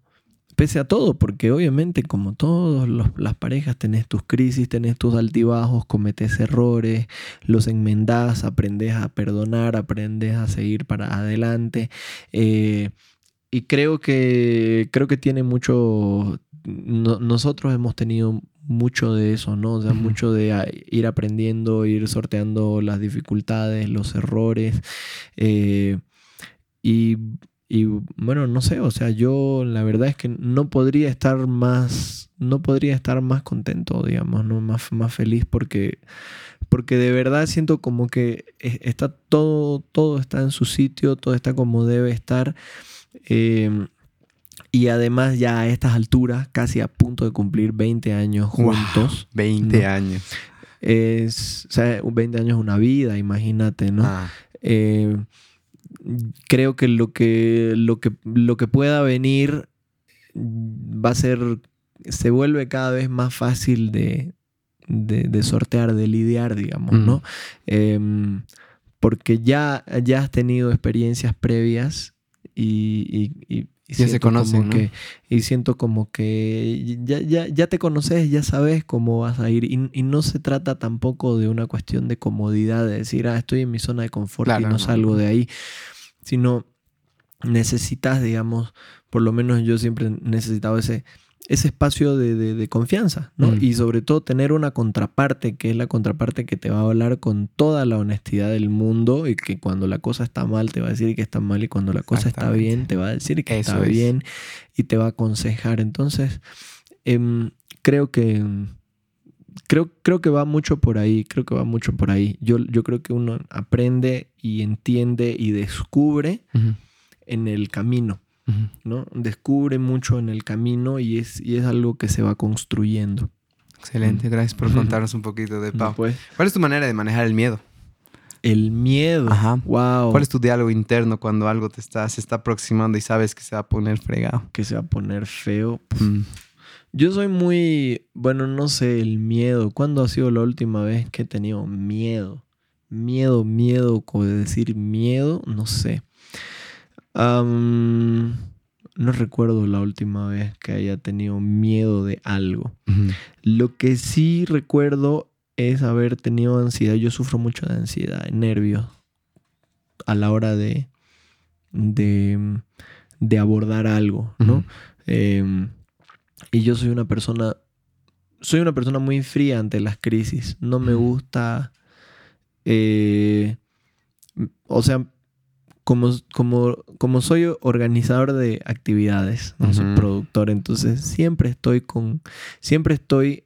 Pese a todo, porque obviamente como todas las parejas tenés tus crisis, tenés tus altibajos, cometes errores, los enmendás, aprendes a perdonar, aprendes a seguir para adelante. Eh, y creo que, creo que tiene mucho, nosotros hemos tenido mucho de eso, ¿no? O sea, mucho de ah, ir aprendiendo, ir sorteando las dificultades, los errores. Eh, y, bueno, no sé, o sea, yo la verdad es que no podría estar más, no podría estar más contento, digamos, ¿no? Más, más feliz porque, porque de verdad siento como que está todo, todo está en su sitio, todo está como debe estar. Eh, y además ya a estas alturas, casi a punto de cumplir 20 años juntos. 20 años. Es, o sea, 20 años es una vida, imagínate, ¿no? Ah. Eh, creo que lo, que lo que lo que pueda venir va a ser, se vuelve cada vez más fácil de, de, sortear, de lidiar, digamos, ¿no? Em, porque ya, ya has tenido experiencias previas y y ya se conocen, que, y siento como que ya, ya, ya, te conoces, ya sabes cómo vas a ir. Y, no se trata tampoco de una cuestión de comodidad, de decir, ah, estoy en mi zona de confort y no, salgo de ahí. Sino necesitas, digamos, por lo menos yo siempre he necesitado ese ese espacio de, confianza, ¿no? Mm. Y sobre todo tener una contraparte, que es la contraparte que te va a hablar con toda la honestidad del mundo y que cuando la cosa está mal te va a decir que está mal y cuando la cosa está bien te va a decir que está bien y te va a aconsejar. Entonces, em, creo que... Creo, creo que va mucho por ahí, creo que va mucho por ahí. Yo, yo creo que uno aprende y entiende y descubre en el camino. ¿No? Descubre mucho en el camino y es, y es algo que se va construyendo. Excelente, gracias por contarnos un poquito de Pau. Pues. ¿Cuál es tu manera de manejar el miedo? El miedo. Ajá. Wow. ¿Cuál es tu diálogo interno cuando algo te está, se está aproximando y sabes que se va a poner fregado? Que se va a poner feo. Mm. Yo soy muy, bueno, no sé, el miedo. ¿Cuándo ha sido la última vez que he tenido miedo? Miedo, miedo, como decir miedo, no sé no recuerdo la última vez que haya tenido miedo de algo. Lo que sí recuerdo es haber tenido ansiedad. Yo sufro mucho de ansiedad, nervios a la hora de, de, abordar algo, ¿no? Em, y yo soy una persona, soy una persona muy fría ante las crisis. No me gusta, eh, o sea, como, como, como soy organizador de actividades, no soy productor, entonces siempre estoy con, siempre estoy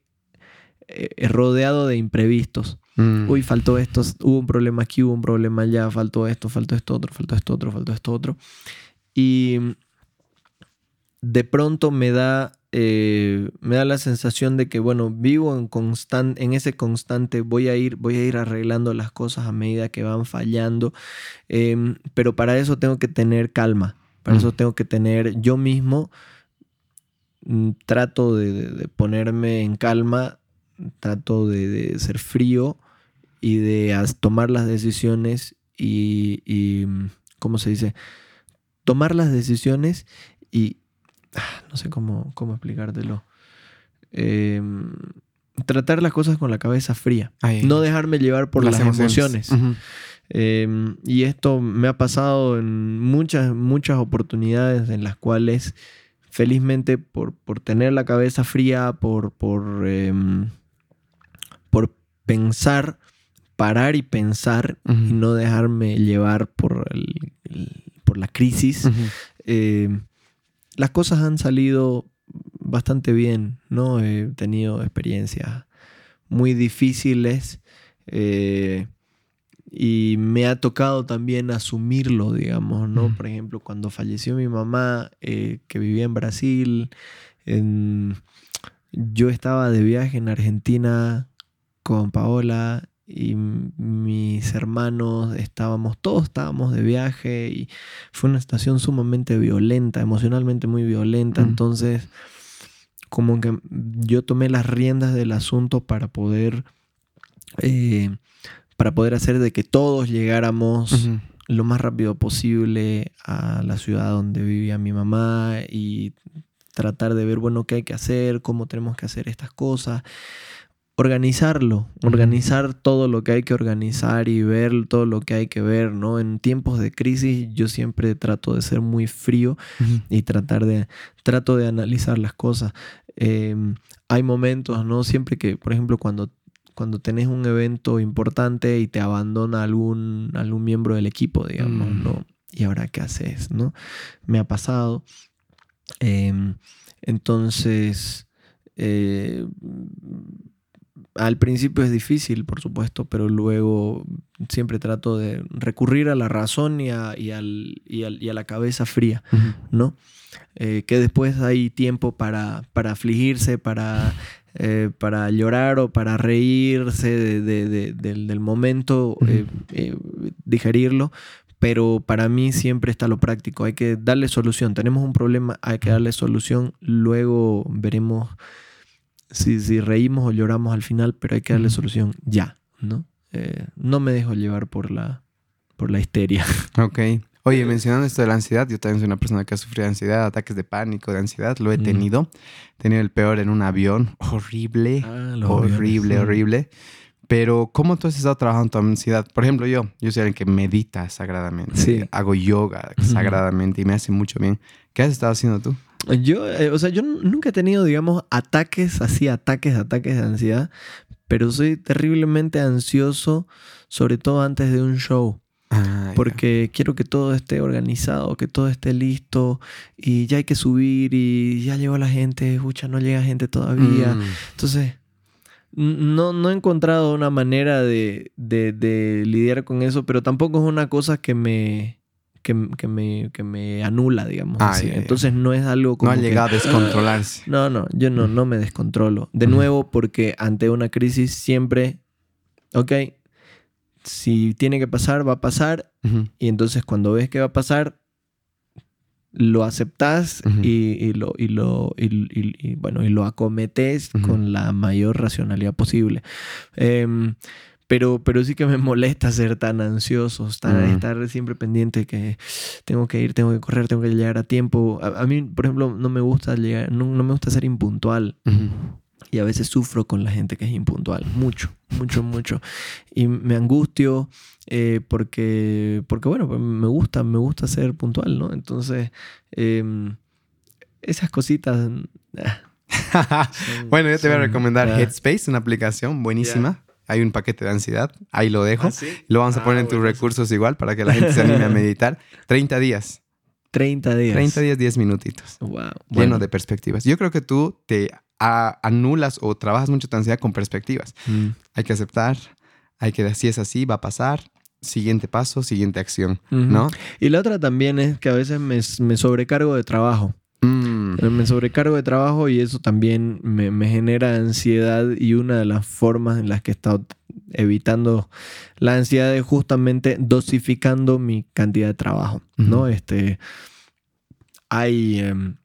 eh, rodeado de imprevistos. Mm. Uy, faltó esto, hubo un problema aquí, hubo un problema allá, faltó esto, faltó esto otro, faltó esto otro, faltó esto otro. Y de pronto me da, eh, me da la sensación de que, bueno, vivo en, constan- en ese constante, voy a, ir, voy a ir arreglando las cosas a medida que van fallando, em, pero para eso tengo que tener calma, para Mm. eso tengo que tener yo mismo, mm, trato de, de- de ponerme en calma, trato de, de ser frío y de as- tomar las decisiones y, y, mm, ¿cómo se dice? Tomar las decisiones y, no sé cómo, cómo explicártelo. Em, tratar las cosas con la cabeza fría. No dejarme llevar por las, emociones. Em, y esto me ha pasado en muchas, muchas oportunidades en las cuales, felizmente, por, por tener la cabeza fría, por, por, em, por pensar, parar y pensar y no dejarme llevar por, el- el- por la crisis, eh, las cosas han salido bastante bien, ¿no? He tenido experiencias muy difíciles eh, y me ha tocado también asumirlo, digamos, ¿no? Mm. Por ejemplo, cuando falleció mi mamá, eh, que vivía en Brasil, en- yo estaba de viaje en Argentina con Paola y mis hermanos estábamos, todos estábamos de viaje y fue una estación sumamente violenta, emocionalmente muy violenta. Mm. Entonces, como que yo tomé las riendas del asunto para poder, eh, para poder hacer de que todos llegáramos lo más rápido posible a la ciudad donde vivía mi mamá y tratar de ver, bueno, qué hay que hacer, cómo tenemos que hacer estas cosas. Organizarlo, organizar todo lo que hay que organizar y ver todo lo que hay que ver, ¿no? En tiempos de crisis yo siempre trato de ser muy frío y tratar de, trato de analizar las cosas. Eh, hay momentos, ¿no? Siempre que, por ejemplo, cuando, cuando tenés un evento importante y te abandona algún, algún miembro del equipo, digamos, Mm. ¿no? ¿Y ahora qué haces, no? Me ha pasado. Eh, entonces, eh, al principio es difícil, por supuesto, pero luego siempre trato de recurrir a la razón y a, y al- y al- y a la cabeza fría. ¿no? Eh, que después hay tiempo para, para afligirse, para, eh, para llorar o para reírse de- de- de- del, del momento, eh, eh, digerirlo. Pero para mí siempre está lo práctico. Hay que darle solución. Tenemos un problema, hay que darle solución. Luego veremos si, si reímos o lloramos al final, pero hay que darle solución ya, ¿no? Eh, no me dejo llevar por la, por la histeria. Ok. Oye, mencionando esto de la ansiedad, yo también soy una persona que ha sufrido ansiedad, ataques de pánico, de ansiedad, lo he Mm. tenido. He tenido el peor en un avión, horrible, Ah, horrible, aviones. horrible. Pero, ¿cómo tú has estado trabajando tu ansiedad? Por ejemplo, yo, yo soy alguien que medita sagradamente, Sí. hago yoga sagradamente y me hace mucho bien. ¿Qué has estado haciendo tú? Yo, eh, o sea, yo nunca he tenido, digamos, ataques, así, ataques, ataques de ansiedad, pero soy terriblemente ansioso, sobre todo antes de un show, Ah, porque quiero que todo esté organizado, que todo esté listo, y ya hay que subir, y ya llegó la gente, escucha, no llega gente todavía. Mm. Entonces, no, no he encontrado una manera de, de- de lidiar con eso, pero tampoco es una cosa que me, que, que me, que me anula, digamos. Ah, así. ya, ya. Entonces no es algo No como ha que- llegado a descontrolarse. no, no, yo no, no me descontrolo. De Ujú. nuevo, porque ante una crisis siempre, ok, si tiene que pasar, va a pasar. Ujú. Y entonces cuando ves que va a pasar, lo aceptas y, y lo, y, lo, y, bueno, y lo acometes Ujú. con la mayor racionalidad posible. Em, pero, pero sí que me molesta ser tan ansioso, estar, Mm. estar siempre pendiente que tengo que ir, tengo que correr, tengo que llegar a tiempo. A, a mí, por ejemplo, no me gusta llegar, no, no me gusta ser impuntual. Y a veces sufro con la gente que es impuntual. Mucho, mucho, mucho. Y me angustio eh, porque, porque, bueno, pues me gusta, me gusta ser puntual, ¿no? Entonces, em, esas cositas... ah, son- bueno, yo te voy a recomendar ah. Headspace, una aplicación buenísima. Hay un paquete de ansiedad, ahí lo dejo. ¿Ah, sí? Lo vamos a Ah, poner en tus bueno, recursos igual para que la gente se anime a meditar. 30 días. 30 días. 30 días, 10 minutitos. Wow. Lleno de perspectivas. Yo creo que tú te anulas o trabajas mucho tu ansiedad con perspectivas. Mm. Hay que aceptar, hay que decir es así, va a pasar, siguiente paso, siguiente acción. ¿no? Y la otra también es que a veces me, me sobrecargo de trabajo. Me sobrecargo de trabajo y eso también me, me genera ansiedad y una de las formas en las que he estado evitando la ansiedad es justamente dosificando mi cantidad de trabajo, ¿no? Este, hay, em,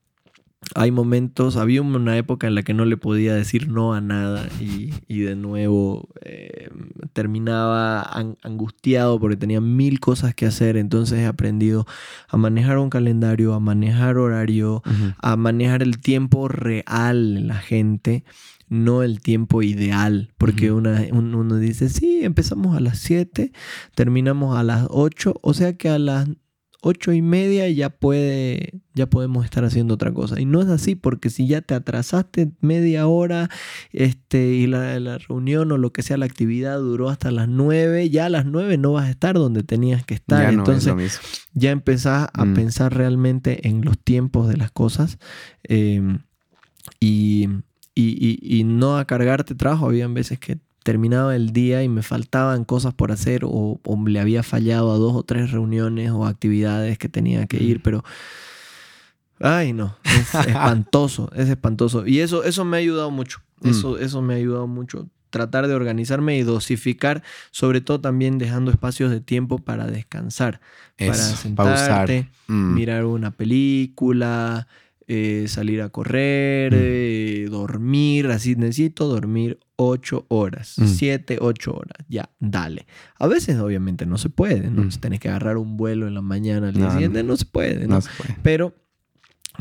hay momentos, había una época en la que no le podía decir no a nada y, y de nuevo em, terminaba an- angustiado porque tenía mil cosas que hacer, entonces he aprendido a manejar un calendario, a manejar horario, a manejar el tiempo real de la gente, no el tiempo ideal. Porque una- un- uno dice, sí, empezamos a las 7, terminamos a las 8, o sea que a las 8 y media ya, puede, ya podemos estar haciendo otra cosa. Y no es así, porque si ya te atrasaste media hora este, y la, la reunión o lo que sea, la actividad duró hasta las 9, ya a las 9 no vas a estar donde tenías que estar. ya no Entonces, es ya empezás a Mm. pensar realmente en los tiempos de las cosas eh, y, y- y- y no a cargarte trabajo. Habían veces que terminaba el día y me faltaban cosas por hacer o, o le había fallado a dos o tres reuniones o actividades que tenía que ir, pero... Ay, no, es espantoso, es espantoso. Y eso, eso me ha ayudado mucho. Mm. Eso, eso me ha ayudado mucho. Tratar de organizarme y dosificar, sobre todo también dejando espacios de tiempo para descansar para Eso, pausar. sentarte, Mm. mirar una película, eh, salir a correr, Mm. eh, dormir. Así necesito dormir ocho horas, Mm. siete, ocho horas. Ya, dale. A veces, obviamente, no se puede. ¿no? Mm. Si tenés que agarrar un vuelo en la mañana al día No, siguiente, no se puede. ¿no? No se puede. Pero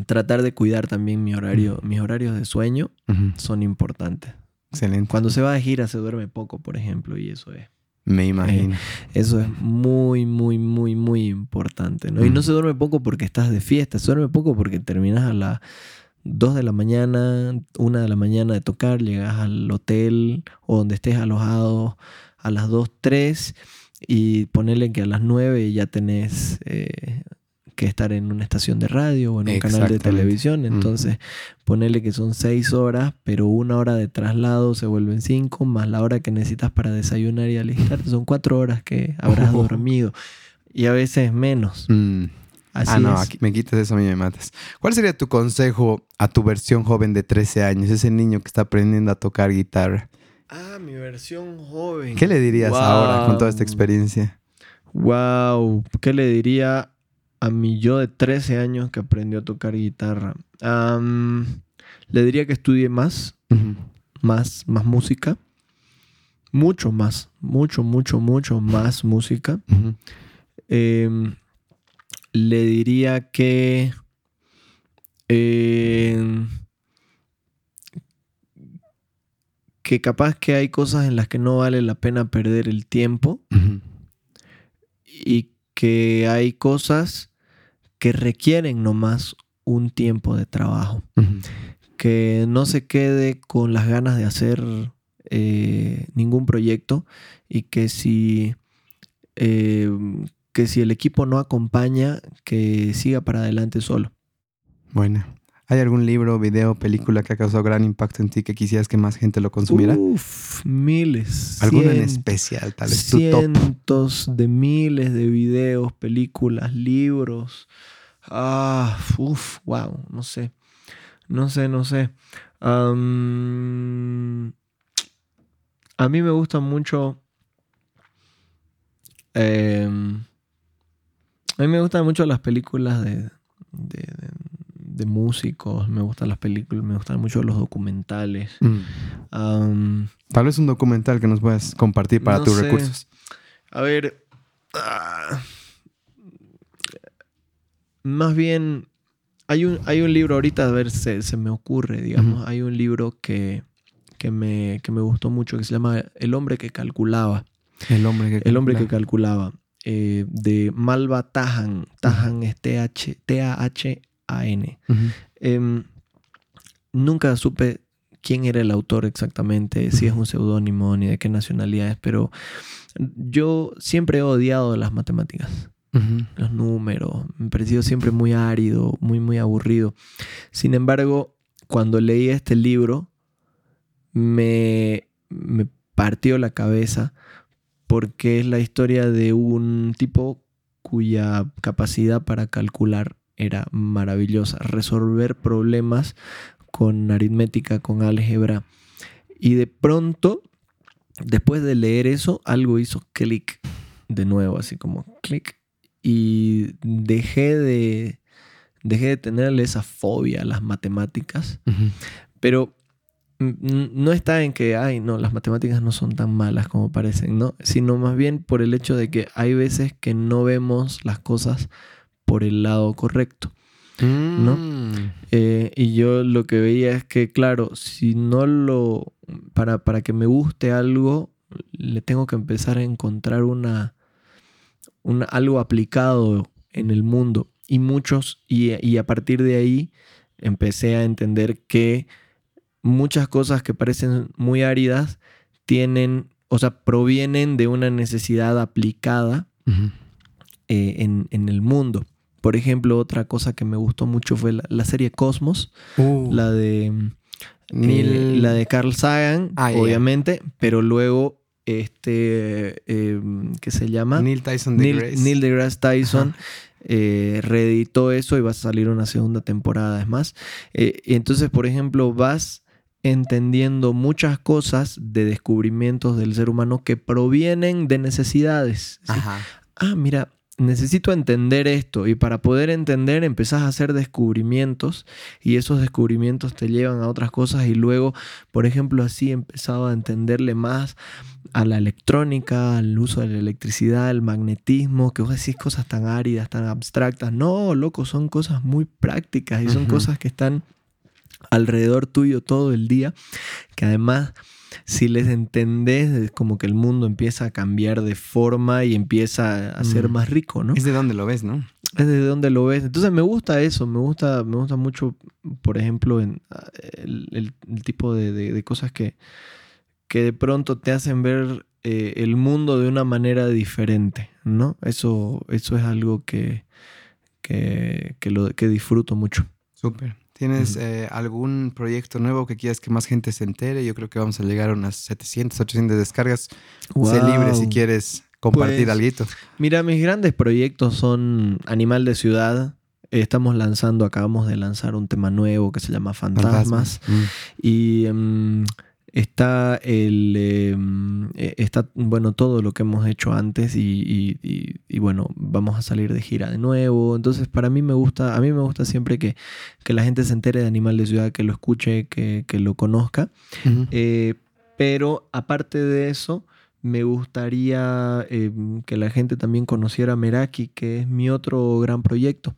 tratar de cuidar también mi horario, mis horarios de sueño son importantes. Excelente. Cuando se va de gira se duerme poco, por ejemplo, y eso es. Me imagino. Eso es muy, muy, muy, muy importante, ¿no? Y no Mm. se duerme poco porque estás de fiesta, se duerme poco porque terminas a las 2 de la mañana, 1 de la mañana de tocar, llegas al hotel o donde estés alojado a las 2, 3 y ponerle que a las 9 ya tenés eh, que estar en una estación de radio o en un canal de televisión. Entonces, ponerle que son 6 horas, pero una hora de traslado se vuelven 5, más la hora que necesitas para desayunar y alistarte. Son 4 horas que habrás Oh. dormido. Y a veces menos. Mm. Así ah, no, es. aquí me quitas eso, a mí me matas. ¿Cuál sería tu consejo a tu versión joven de 13 años, ese niño que está aprendiendo a tocar guitarra? Ah, mi versión joven. ¿Qué le dirías ahora con toda esta experiencia? Wow, ¿qué le diría a mi yo de 13 años que aprendió a tocar guitarra? Am, le diría que estudie más, más, más música. Mucho más, mucho, mucho, mucho más música. Em, le diría que em, que capaz que hay cosas en las que no vale la pena perder el tiempo y que hay cosas que requieren nomás un tiempo de trabajo. Que no se quede con las ganas de hacer eh, ningún proyecto y que si, eh, que si el equipo no acompaña, que siga para adelante solo. Bueno, ¿hay algún libro, video, película que ha causado gran impacto en ti que quisieras que más gente lo consumiera? Uf, miles. ¿Alguno en especial, tal vez? Tu top. cientos de miles de videos, películas, libros. Ah, uff, wow, no sé. No sé, no sé. A mí me gustan mucho. em, a mí me gustan mucho las películas de, de, de- de músicos. Me gustan las películas, me gustan mucho los documentales. Mm. Tal vez un documental que nos puedas compartir para No tus sé. recursos. A ver. ah, más bien. Hay un, hay un libro ahorita, a ver, se, se me ocurre, digamos. Hay un libro que, que, me, que me gustó mucho que se llama El hombre que calculaba. El hombre que El hombre que calcula. calculaba. Eh, de Malva Tahan. Tahan es T-H- T-A-H-A-N. Ujú. Em, nunca supe quién era el autor exactamente, si es un seudónimo ni de qué nacionalidad es, pero yo siempre he odiado las matemáticas, los números, me ha parecido siempre muy árido, muy, muy aburrido. Sin embargo, cuando leí este libro me, me partió la cabeza porque es la historia de un tipo cuya capacidad para calcular era maravillosa, resolver problemas con aritmética, con álgebra. Y de pronto, después de leer eso, algo hizo clic de nuevo, así como clic. Y dejé de, dejé de tenerle esa fobia a las matemáticas. Pero no está en que, ay, no, las matemáticas no son tan malas como parecen, ¿no? Sino más bien por el hecho de que hay veces que no vemos las cosas por el lado correcto. ¿no? Mm. Eh, y yo lo que veía es que, claro, si no lo. Para, para que me guste algo, le tengo que empezar a encontrar una, una algo aplicado en el mundo. Y muchos, y, y a partir de ahí empecé a entender que muchas cosas que parecen muy áridas tienen, o sea, provienen de una necesidad aplicada eh, en, en, el mundo. Por ejemplo, otra cosa que me gustó mucho fue la, serie Cosmos, uh. la de eh, la de Carl Sagan, ah, obviamente, pero luego este em, ¿qué se llama? Neil Tyson deGrasse. Neil, deGrasse Tyson eh, reeditó eso y va a salir una segunda temporada, es más. entonces, por ejemplo, vas entendiendo muchas cosas de descubrimientos del ser humano que provienen de necesidades. Ah, mira, necesito entender esto y para poder entender empezás a hacer descubrimientos y esos descubrimientos te llevan a otras cosas y luego, por ejemplo, así empezaba a entenderle más a la electrónica, al uso de la electricidad, al magnetismo, que vos decís cosas tan áridas, tan abstractas. No, loco, son cosas muy prácticas y son cosas que están alrededor tuyo todo el día, que además si les entendés, es como que el mundo empieza a cambiar de forma y empieza a ser mm. más rico, ¿no? Es de donde lo ves, ¿no? Es de donde lo ves. Entonces me gusta eso, me gusta, me gusta mucho, por ejemplo, en, el, tipo de, cosas que, que de pronto te hacen ver eh, el mundo de una manera diferente, ¿no? Eso, eso es algo que, que, lo, que disfruto mucho. Súper. ¿Tienes eh, algún proyecto nuevo que quieras que más gente se entere? Yo creo que vamos a llegar a unas 700, 800 descargas. Sé libre si quieres compartir pues, algo. Mira, mis grandes proyectos son Animal de Ciudad. estamos lanzando, acabamos de lanzar un tema nuevo que se llama Fantasmas. Mm. Y em, está el em, e, está bueno todo lo que hemos hecho antes y, bueno vamos a salir de gira de nuevo. Entonces para mí me gusta a mí me gusta siempre que, la gente se entere de Animal de Ciudad que lo escuche que, lo conozca. Eh, pero aparte de eso me gustaría em, que la gente también conociera Meraki, que es mi otro gran proyecto.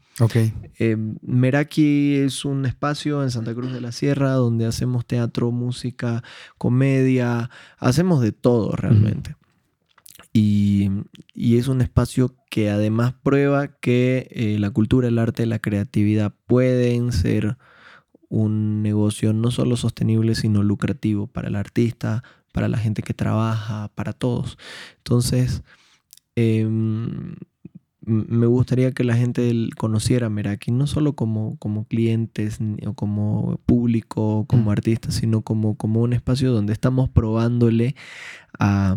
Em, Meraki es un espacio en Santa Cruz de la Sierra donde hacemos teatro, música, comedia, hacemos de todo realmente. y, es un espacio que además prueba que eh, la cultura, el arte, la creatividad pueden ser un negocio no solo sostenible, sino lucrativo para el artista, para la gente que trabaja, para todos. Entonces, em, me gustaría que la gente conociera a Meraki, no solo como, como clientes o como público, como mm. artistas, sino como, como un espacio donde estamos probándole a,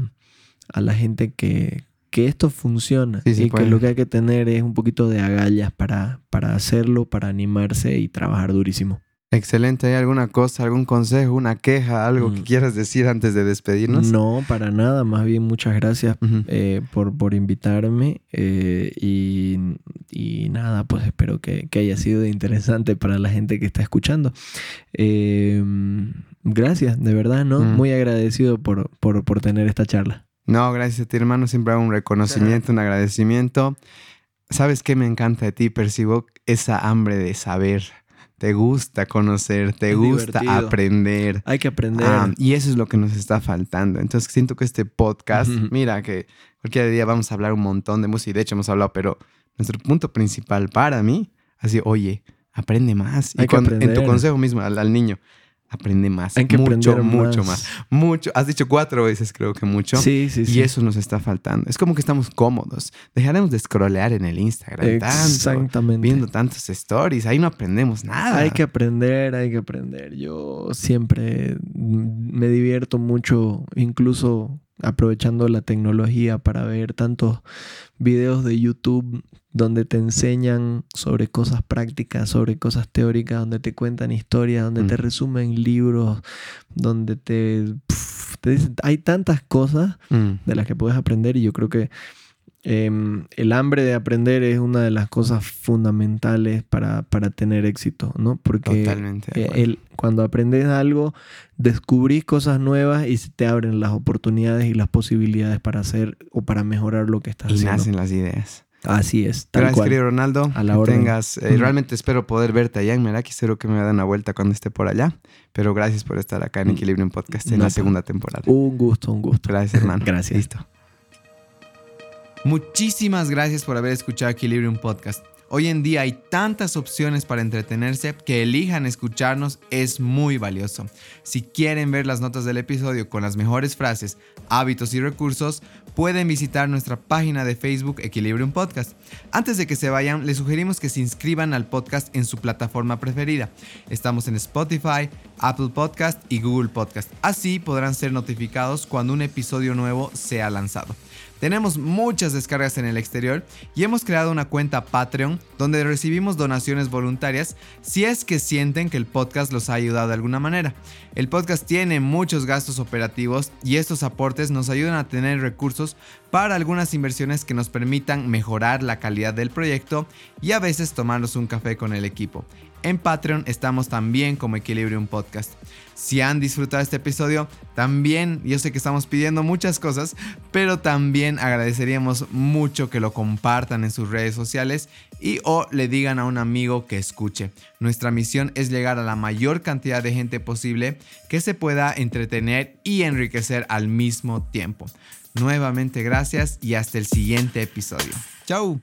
la gente que, esto funciona y que lo que hay que tener es un poquito de agallas para, para hacerlo, para animarse y trabajar durísimo. Excelente. ¿Hay alguna cosa, algún consejo, una queja, algo que mm. quieras decir antes de despedirnos? No, para nada. Más bien, muchas gracias eh, por, por, invitarme. Eh, y, nada, pues espero que, haya sido interesante para la gente que está escuchando. Em, gracias, de verdad, ¿no? Mm. Muy agradecido por, por, por tener esta charla. No, gracias a ti, hermano. Siempre hago un reconocimiento, un agradecimiento. ¿Sabes qué me encanta de ti? Percibo esa hambre de saber te gusta conocer, te gusta aprender. Hay que aprender. Ah, y eso es lo que nos está faltando. Entonces siento que este podcast, mira que cualquier día vamos a hablar un montón de música y de hecho hemos hablado, pero nuestro punto principal para mí, así, oye, aprende más. y en tu consejo mismo al, niño, aprende más. Hay que mucho, aprender mucho más. más. Mucho. Has dicho cuatro veces, creo que mucho. Sí, sí, sí. Y eso nos está faltando. Es como que estamos cómodos. Dejaremos de scrollear en el Instagram. Tanto, Exactamente. viendo tantos stories. Ahí no aprendemos nada. Hay que aprender, hay que aprender. Yo siempre me divierto mucho, incluso aprovechando la tecnología para ver tantos videos de YouTube donde te enseñan sobre cosas prácticas, sobre cosas teóricas, donde te cuentan historias, donde te Mm. resumen libros, donde te, te dicen, hay tantas cosas Mm, de las que puedes aprender y yo creo que em, el hambre de aprender es una de las cosas fundamentales para, para tener éxito, ¿no? Porque eh, el- cuando aprendes algo, descubrís cosas nuevas y se te abren las oportunidades y las posibilidades para hacer o para mejorar lo que estás y haciendo. nacen las ideas. Así es, tal Gracias, cual. querido Ronaldo. A la que orden. tengas. eh. Realmente espero poder verte allá en Meraki. Espero que me den una vuelta cuando esté por allá. Pero gracias por estar acá en Mm. Equilibrio en Podcast en No, la segunda temporada. Un gusto, un gusto. Gracias, hermano. Gracias. Listo. Muchísimas gracias por haber escuchado Equilibrium Podcast. Hoy en día hay tantas opciones para entretenerse que elijan escucharnos es muy valioso. Si quieren ver las notas del episodio con las mejores frases, hábitos y recursos, pueden visitar nuestra página de Facebook Equilibrium Podcast. Antes de que se vayan, les sugerimos que se inscriban al podcast en su plataforma preferida. Estamos en Spotify, Apple Podcast y Google Podcast. Así podrán ser notificados cuando un episodio nuevo sea lanzado. Tenemos muchas descargas en el exterior y hemos creado una cuenta Patreon donde recibimos donaciones voluntarias si es que sienten que el podcast los ha ayudado de alguna manera. El podcast tiene muchos gastos operativos y estos aportes nos ayudan a tener recursos para algunas inversiones que nos permitan mejorar la calidad del proyecto y a veces tomarnos un café con el equipo. En Patreon estamos también como Equilibrium Podcast. Si han disfrutado este episodio, también, yo sé que estamos pidiendo muchas cosas, pero también agradeceríamos mucho que lo compartan en sus redes sociales y o le digan a un amigo que escuche. Nuestra misión es llegar a la mayor cantidad de gente posible que se pueda entretener y enriquecer al mismo tiempo. Nuevamente gracias y hasta el siguiente episodio. Chau.